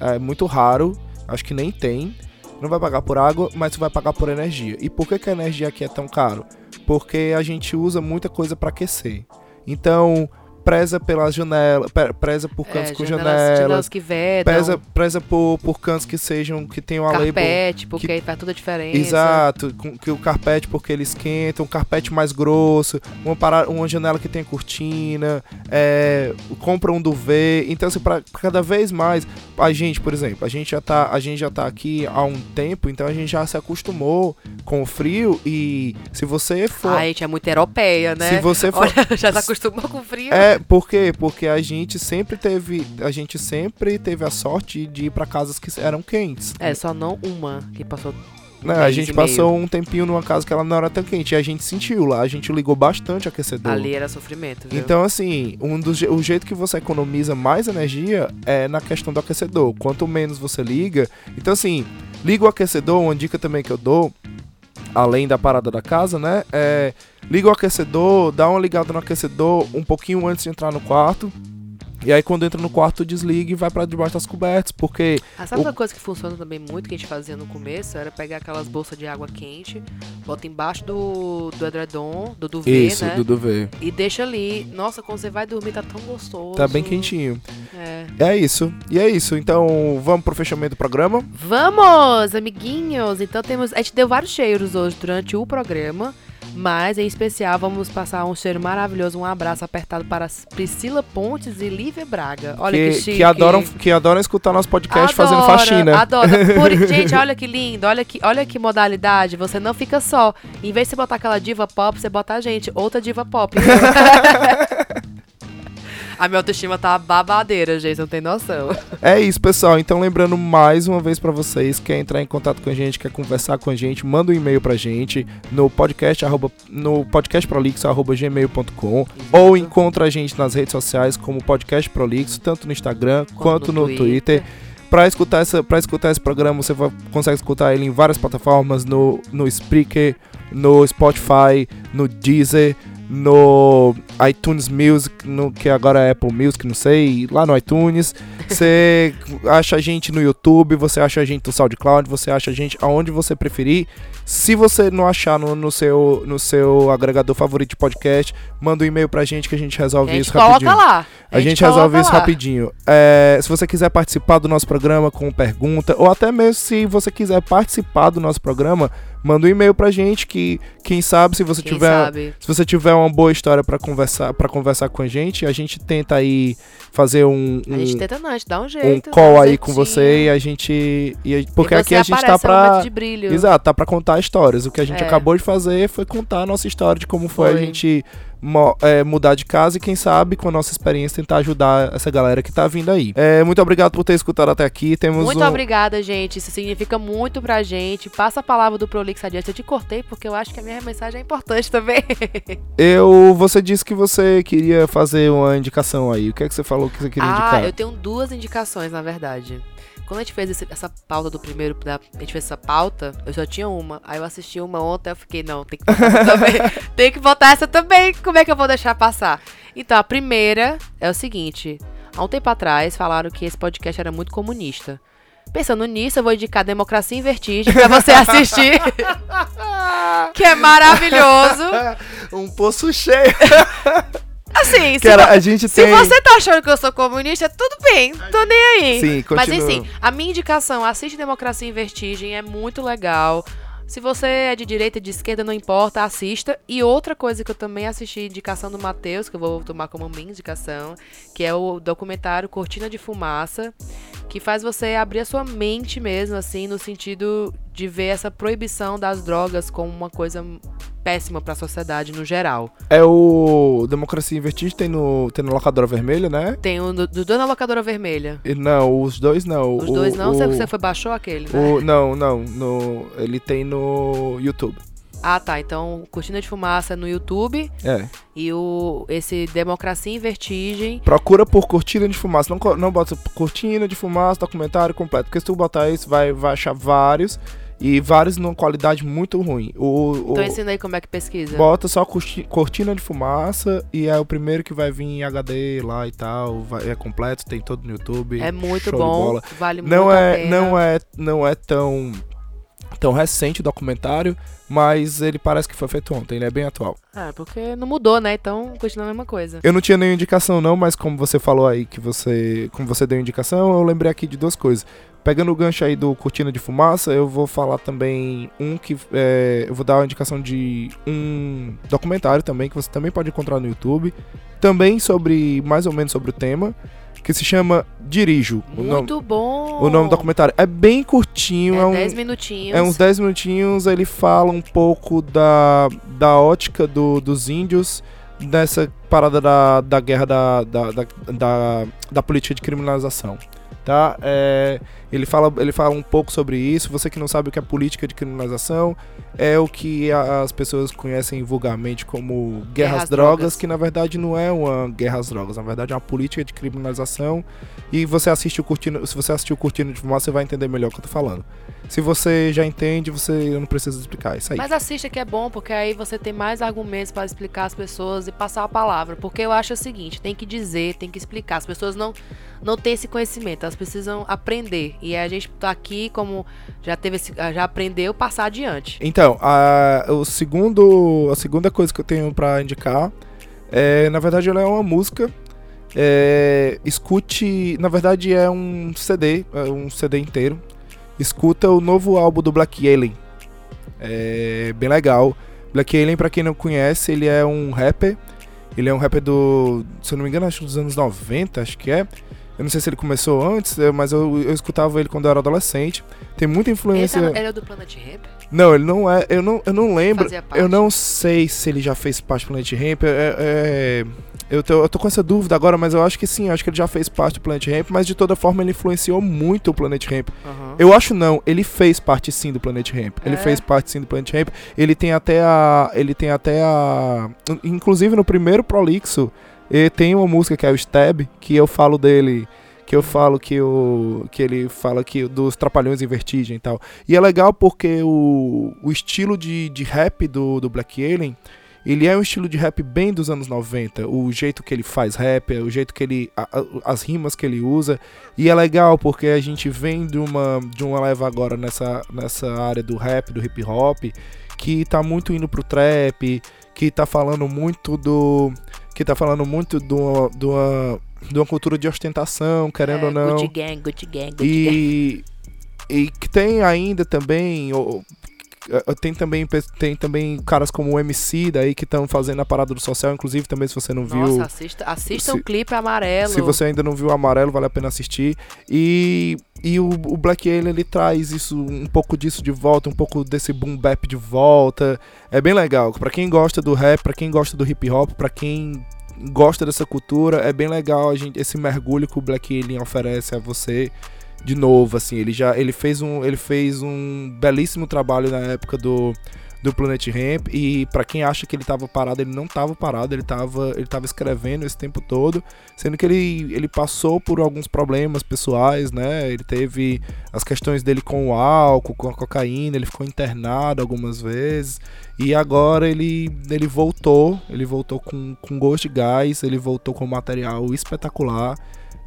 é muito raro, acho que nem tem. Não vai pagar por água, mas vai pagar por energia. E por que, que a energia aqui é tão caro? Porque a gente usa muita coisa para aquecer. Então, preza pelas janelas, pre- preza por cantos É, com janelas, janelas, janelas que vedam, preza, preza por, por cantos que sejam que tenham a label carpete, porque aí faz toda a diferença. Exato, com, que o carpete porque ele esquenta, um carpete mais grosso, uma, para, uma janela que tem cortina, é, compra um duvet. Então, assim, pra, cada vez mais, a gente, por exemplo, a gente já tá, a gente já tá aqui há um tempo, então a gente já se acostumou com o frio e se você for. Ai, gente, é muito europeia, né? se você for. Olha, já se acostumou com frio. É, por quê? Porque a gente sempre teve. A gente sempre teve a sorte de ir pra casas que eram quentes. É, só não uma que passou. Né, a gente passou um tempinho numa casa que ela não era tão quente e a gente sentiu lá, a gente ligou bastante o aquecedor. Ali era sofrimento, viu? Então, assim, um dos, o jeito que você economiza mais energia é na questão do aquecedor. Quanto menos você liga. Então, assim, liga o aquecedor, uma dica também que eu dou, além da parada da casa, né? É, liga o aquecedor, dá uma ligada no aquecedor um pouquinho antes de entrar no quarto. E aí, quando entra no quarto, desliga e vai pra debaixo das cobertas, porque Ah, sabe o- uma coisa que funciona também muito que a gente fazia no começo? Era pegar aquelas bolsas de água quente, bota embaixo do, do edredom, do duvet, isso, né? do duvet, E deixa ali. Nossa, quando você vai dormir tá tão gostoso. tá bem quentinho. É. É isso, e é isso. Então, vamos pro fechamento do programa. Vamos, amiguinhos! Então temos. A gente deu vários cheiros hoje durante o programa. Mas, em especial, vamos passar um cheiro maravilhoso, um abraço apertado para Priscila Pontes e Lívia Braga. Olha que, que, chique. que adoram, que adoram escutar nosso podcast fazendo Adora, faxina. Adora. Por- gente, olha que lindo, olha que, olha que modalidade. Você não fica só. Em vez de você botar aquela diva pop, você bota a gente, outra diva pop. a minha autoestima tá babadeira, gente, não tem noção. É isso, pessoal. Então, lembrando mais uma vez pra vocês, quer entrar em contato com a gente, quer conversar com a gente, manda um e-mail pra gente no podcast arroba, no podcastprolixo@gmail.com ou encontra a gente nas redes sociais como podcast prolixo, tanto no Instagram quanto, no, Twitter. Pra escutar, essa, pra escutar esse programa, você vai, consegue escutar ele em várias plataformas, no, no Spreaker, no Spotify, no Deezer, no iTunes Music, no, que agora é Apple Music, não sei, lá no iTunes. Você acha a gente no YouTube, você acha a gente no SoundCloud, você acha a gente aonde você preferir. Se você não achar no, no seu, no seu agregador favorito de podcast, manda um e-mail pra gente que a gente resolve A gente isso coloca rapidinho. lá. A gente coloca resolve isso lá. rapidinho. É, se você quiser participar do nosso programa com pergunta, ou até mesmo se você quiser participar do nosso programa, manda um e-mail pra gente que, quem sabe, se você Quem tiver. sabe? Se você tiver uma boa história pra conversar, para conversar com a gente, a gente tenta aí fazer um, A gente um, tenta não, a gente dá um um jeito. dá call um aí com você e a gente. E a- porque E aqui a gente tá um brilho. Exato, tá pra contar histórias. O que a gente É. acabou de fazer foi contar a nossa história de como foi, a Foi. gente mo- é, mudar de casa e quem sabe com a nossa experiência tentar ajudar essa galera que tá vindo aí. É, muito obrigado por ter escutado até aqui. Temos Muito um... obrigada, gente. Isso significa muito pra gente. Passa a palavra do Prolix adiante. Eu te cortei porque eu acho que a minha mensagem é importante também. Eu, você disse que você queria fazer uma indicação aí. O que é que você falou que você queria ah, indicar? eu tenho duas indicações, na verdade. Quando a gente fez esse- essa pauta do primeiro, da- a gente fez essa pauta, eu só tinha uma. Aí eu assisti uma ontem, eu fiquei, não, tem que botar essa também. tem que botar essa também. Como é que eu vou deixar passar? Então, a primeira é o seguinte. Há um tempo atrás, falaram que esse podcast era muito comunista. Pensando nisso, eu vou indicar Democracia em Vertigem pra você assistir. que é maravilhoso. um poço cheio. Assim, se, Cara, vo- a gente se tem... você tá achando que eu sou comunista, tudo bem, tô nem aí. Sim, Mas enfim, a minha indicação, assiste Democracia em Vertigem, é muito legal. Se você é de direita e de esquerda, não importa, assista. E outra coisa que eu também assisti, indicação do Matheus, que eu vou tomar como minha indicação, que é o documentário Cortina de Fumaça, que faz você abrir a sua mente mesmo, assim, no sentido de ver essa proibição das drogas como uma coisa péssima pra sociedade no geral. É o Democracia em Vertigem, tem no, tem no Locadora Vermelha, né? Tem o do, do Dona Locadora Vermelha. E não, os dois não. Os o, dois não, o, você, você foi baixou aquele, né? o- Não, não, no, ele tem no YouTube. Ah, tá. Então, Cortina de Fumaça no YouTube É. e o esse Democracia em Vertigem. Procura por cortina de fumaça. Não, não bota cortina de fumaça, documentário completo. Porque se tu botar isso, vai, vai achar vários. E vários numa qualidade muito ruim. O, o- Então ensina aí como é que pesquisa. bota só corti- cortina de fumaça e é o primeiro que vai vir em HD lá e tal. vai- é completo, tem todo no YouTube. É muito bom, vale muito Não a é, pena. não é, não é tão tão recente o documentário, mas ele parece que foi feito ontem, ele é bem atual. Ah, porque não mudou, né? Então continua a mesma coisa. Eu não tinha nenhuma indicação não, mas como você falou aí que você, como você deu indicação, eu lembrei aqui de duas coisas. Pegando o gancho aí do Cortina de Fumaça, eu vou falar também um que é, eu vou dar uma indicação de um documentário também que você também pode encontrar no YouTube, também sobre mais ou menos sobre o tema, que se chama Dirijo. O nome, Muito bom. o nome do documentário é bem curtinho, é, É um 10 minutinhos. é uns 10 minutinhos, ele fala um pouco da, da ótica do- dos índios nessa parada da, da guerra da, da, da, da, da política de criminalização. Tá? É, ele, fala, ele fala um pouco sobre isso. Você que não sabe o que é política de criminalização, é o que a- as pessoas conhecem vulgarmente como guerras, Guerras às drogas, drogas. que na verdade não é uma guerra às drogas, na verdade é uma política de criminalização. E você assiste o Curtindo, se você assistiu o Curtindo de Fumaça, você vai entender melhor o que eu tô falando. Se você já entende, você não precisa explicar. É isso aí. Mas assista que é bom, porque aí você tem mais argumentos para explicar às pessoas e passar a palavra. Porque eu acho o seguinte, tem que dizer, tem que explicar. As pessoas não, não têm esse conhecimento, elas precisam aprender. E a gente tá aqui, como já teve esse, já aprendeu, passar adiante. Então, a, o segundo, a segunda coisa que eu tenho pra indicar é, na verdade, ela é uma música. É, escute, na verdade, é um CD, é um CD inteiro. Escuta o novo álbum do Black Alien. É bem legal. Black Alien, pra quem não conhece, ele é um rapper. Ele é um rapper do, se eu não me engano, acho dos anos 90, acho que é. Eu não sei se ele começou antes, mas eu, eu escutava ele quando eu era adolescente. Tem muita influência. ele é do Planet Ramp? Não, ele não é. Eu não, eu não lembro. Eu não sei se ele já fez parte do Planet Ramp. É, é- eu, tô, eu tô com essa dúvida agora, mas eu acho que sim. eu Acho que ele já fez parte do Planet Ramp, mas de toda forma ele influenciou muito o Planet Ramp. Aham. Eu acho não, ele fez parte sim do Planet Ramp. Ele É? fez parte sim do Planet Ramp. Ele tem até a. Ele tem até a. Inclusive no primeiro Prolixo, ele tem uma música que é o Stab, que eu falo dele. Que eu falo que o. Que ele fala que dos Trapalhões em Vertigem e tal. E é legal porque o, o estilo de, de rap do, do Black Alien. Ele é um estilo de rap bem dos anos 90. O jeito que ele faz rap, o jeito que ele. a- a- as rimas que ele usa. E é legal porque a gente vem de uma, de uma leva agora nessa, nessa área do rap, do hip hop, que tá muito indo pro trap, que tá falando muito do. Que tá falando muito do, do, uma, de uma cultura de ostentação, querendo É, ou não. Gucci Gang, Gucci Gang, Gucci Gang. E, e que tem ainda também. Eh, tem também, tem também caras como o MC daí que estão fazendo a parada do social, inclusive também se você não viu. Nossa, assista, assista se- um clipe amarelo. Se você ainda não viu o amarelo, vale a pena assistir. E, e o, o Black Alien ele traz isso, um pouco disso de volta, um pouco desse boom bap de volta. É bem legal. Pra quem gosta do rap, pra quem gosta do hip hop, pra quem gosta dessa cultura, é bem legal a gente, esse mergulho que o Black Alien oferece a você. De novo, assim, ele já ele fez um ele fez um belíssimo trabalho na época do do Planet Ramp e pra quem acha que ele tava parado, ele não tava parado, ele tava ele tava escrevendo esse tempo todo, sendo que ele ele passou por alguns problemas pessoais, né? Ele teve as questões dele com o álcool, com a cocaína, ele ficou internado algumas vezes e agora ele ele voltou, ele voltou com com gosto de gás, ele voltou com material espetacular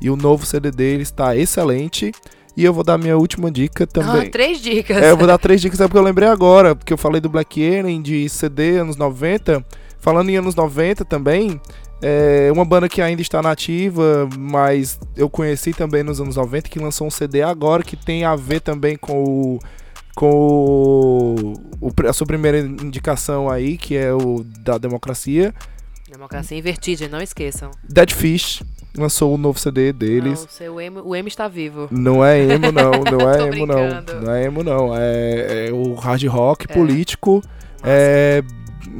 e o novo CD dele está excelente. E eu vou dar minha última dica também. Ah, três dicas. É, eu vou dar três dicas, é porque eu lembrei agora, porque eu falei do Black Alien, de CD anos 90. Falando em anos 90 também, é uma banda que ainda está nativa, mas eu conheci também nos anos 90, que lançou um CD agora que tem a ver também com o. Com o, a sua primeira indicação aí, que é o da democracia. Democracia em vertigem, não esqueçam. Dead Fish lançou o novo CD deles. Não, o, emo, o M está vivo. Não é emo, não. Não é emo, não. brincando. Não é emo, não. É, é o hard rock É. político. É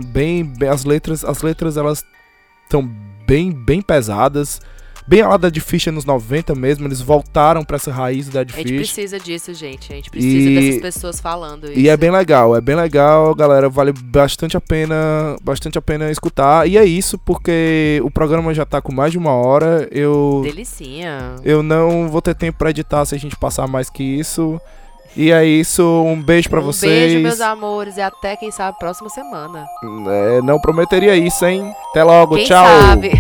bem, bem as letras, as letras elas estão bem bem pesadas. Bem a lá Dead Fish nos 90 mesmo, eles voltaram pra essa raiz do Dead A gente Fish. precisa disso, gente. A gente precisa E- dessas pessoas falando isso. E é bem legal, é bem legal, galera. Vale bastante a pena, bastante a pena escutar. E é isso, porque o programa já tá com mais de uma hora. Eu, Delicinha. eu não vou ter tempo pra editar se a gente passar mais que isso. E é isso, um beijo pra um vocês. beijo, meus amores, e até, quem sabe, próxima semana. É, não prometeria isso, hein? Até logo, quem tchau. sabe?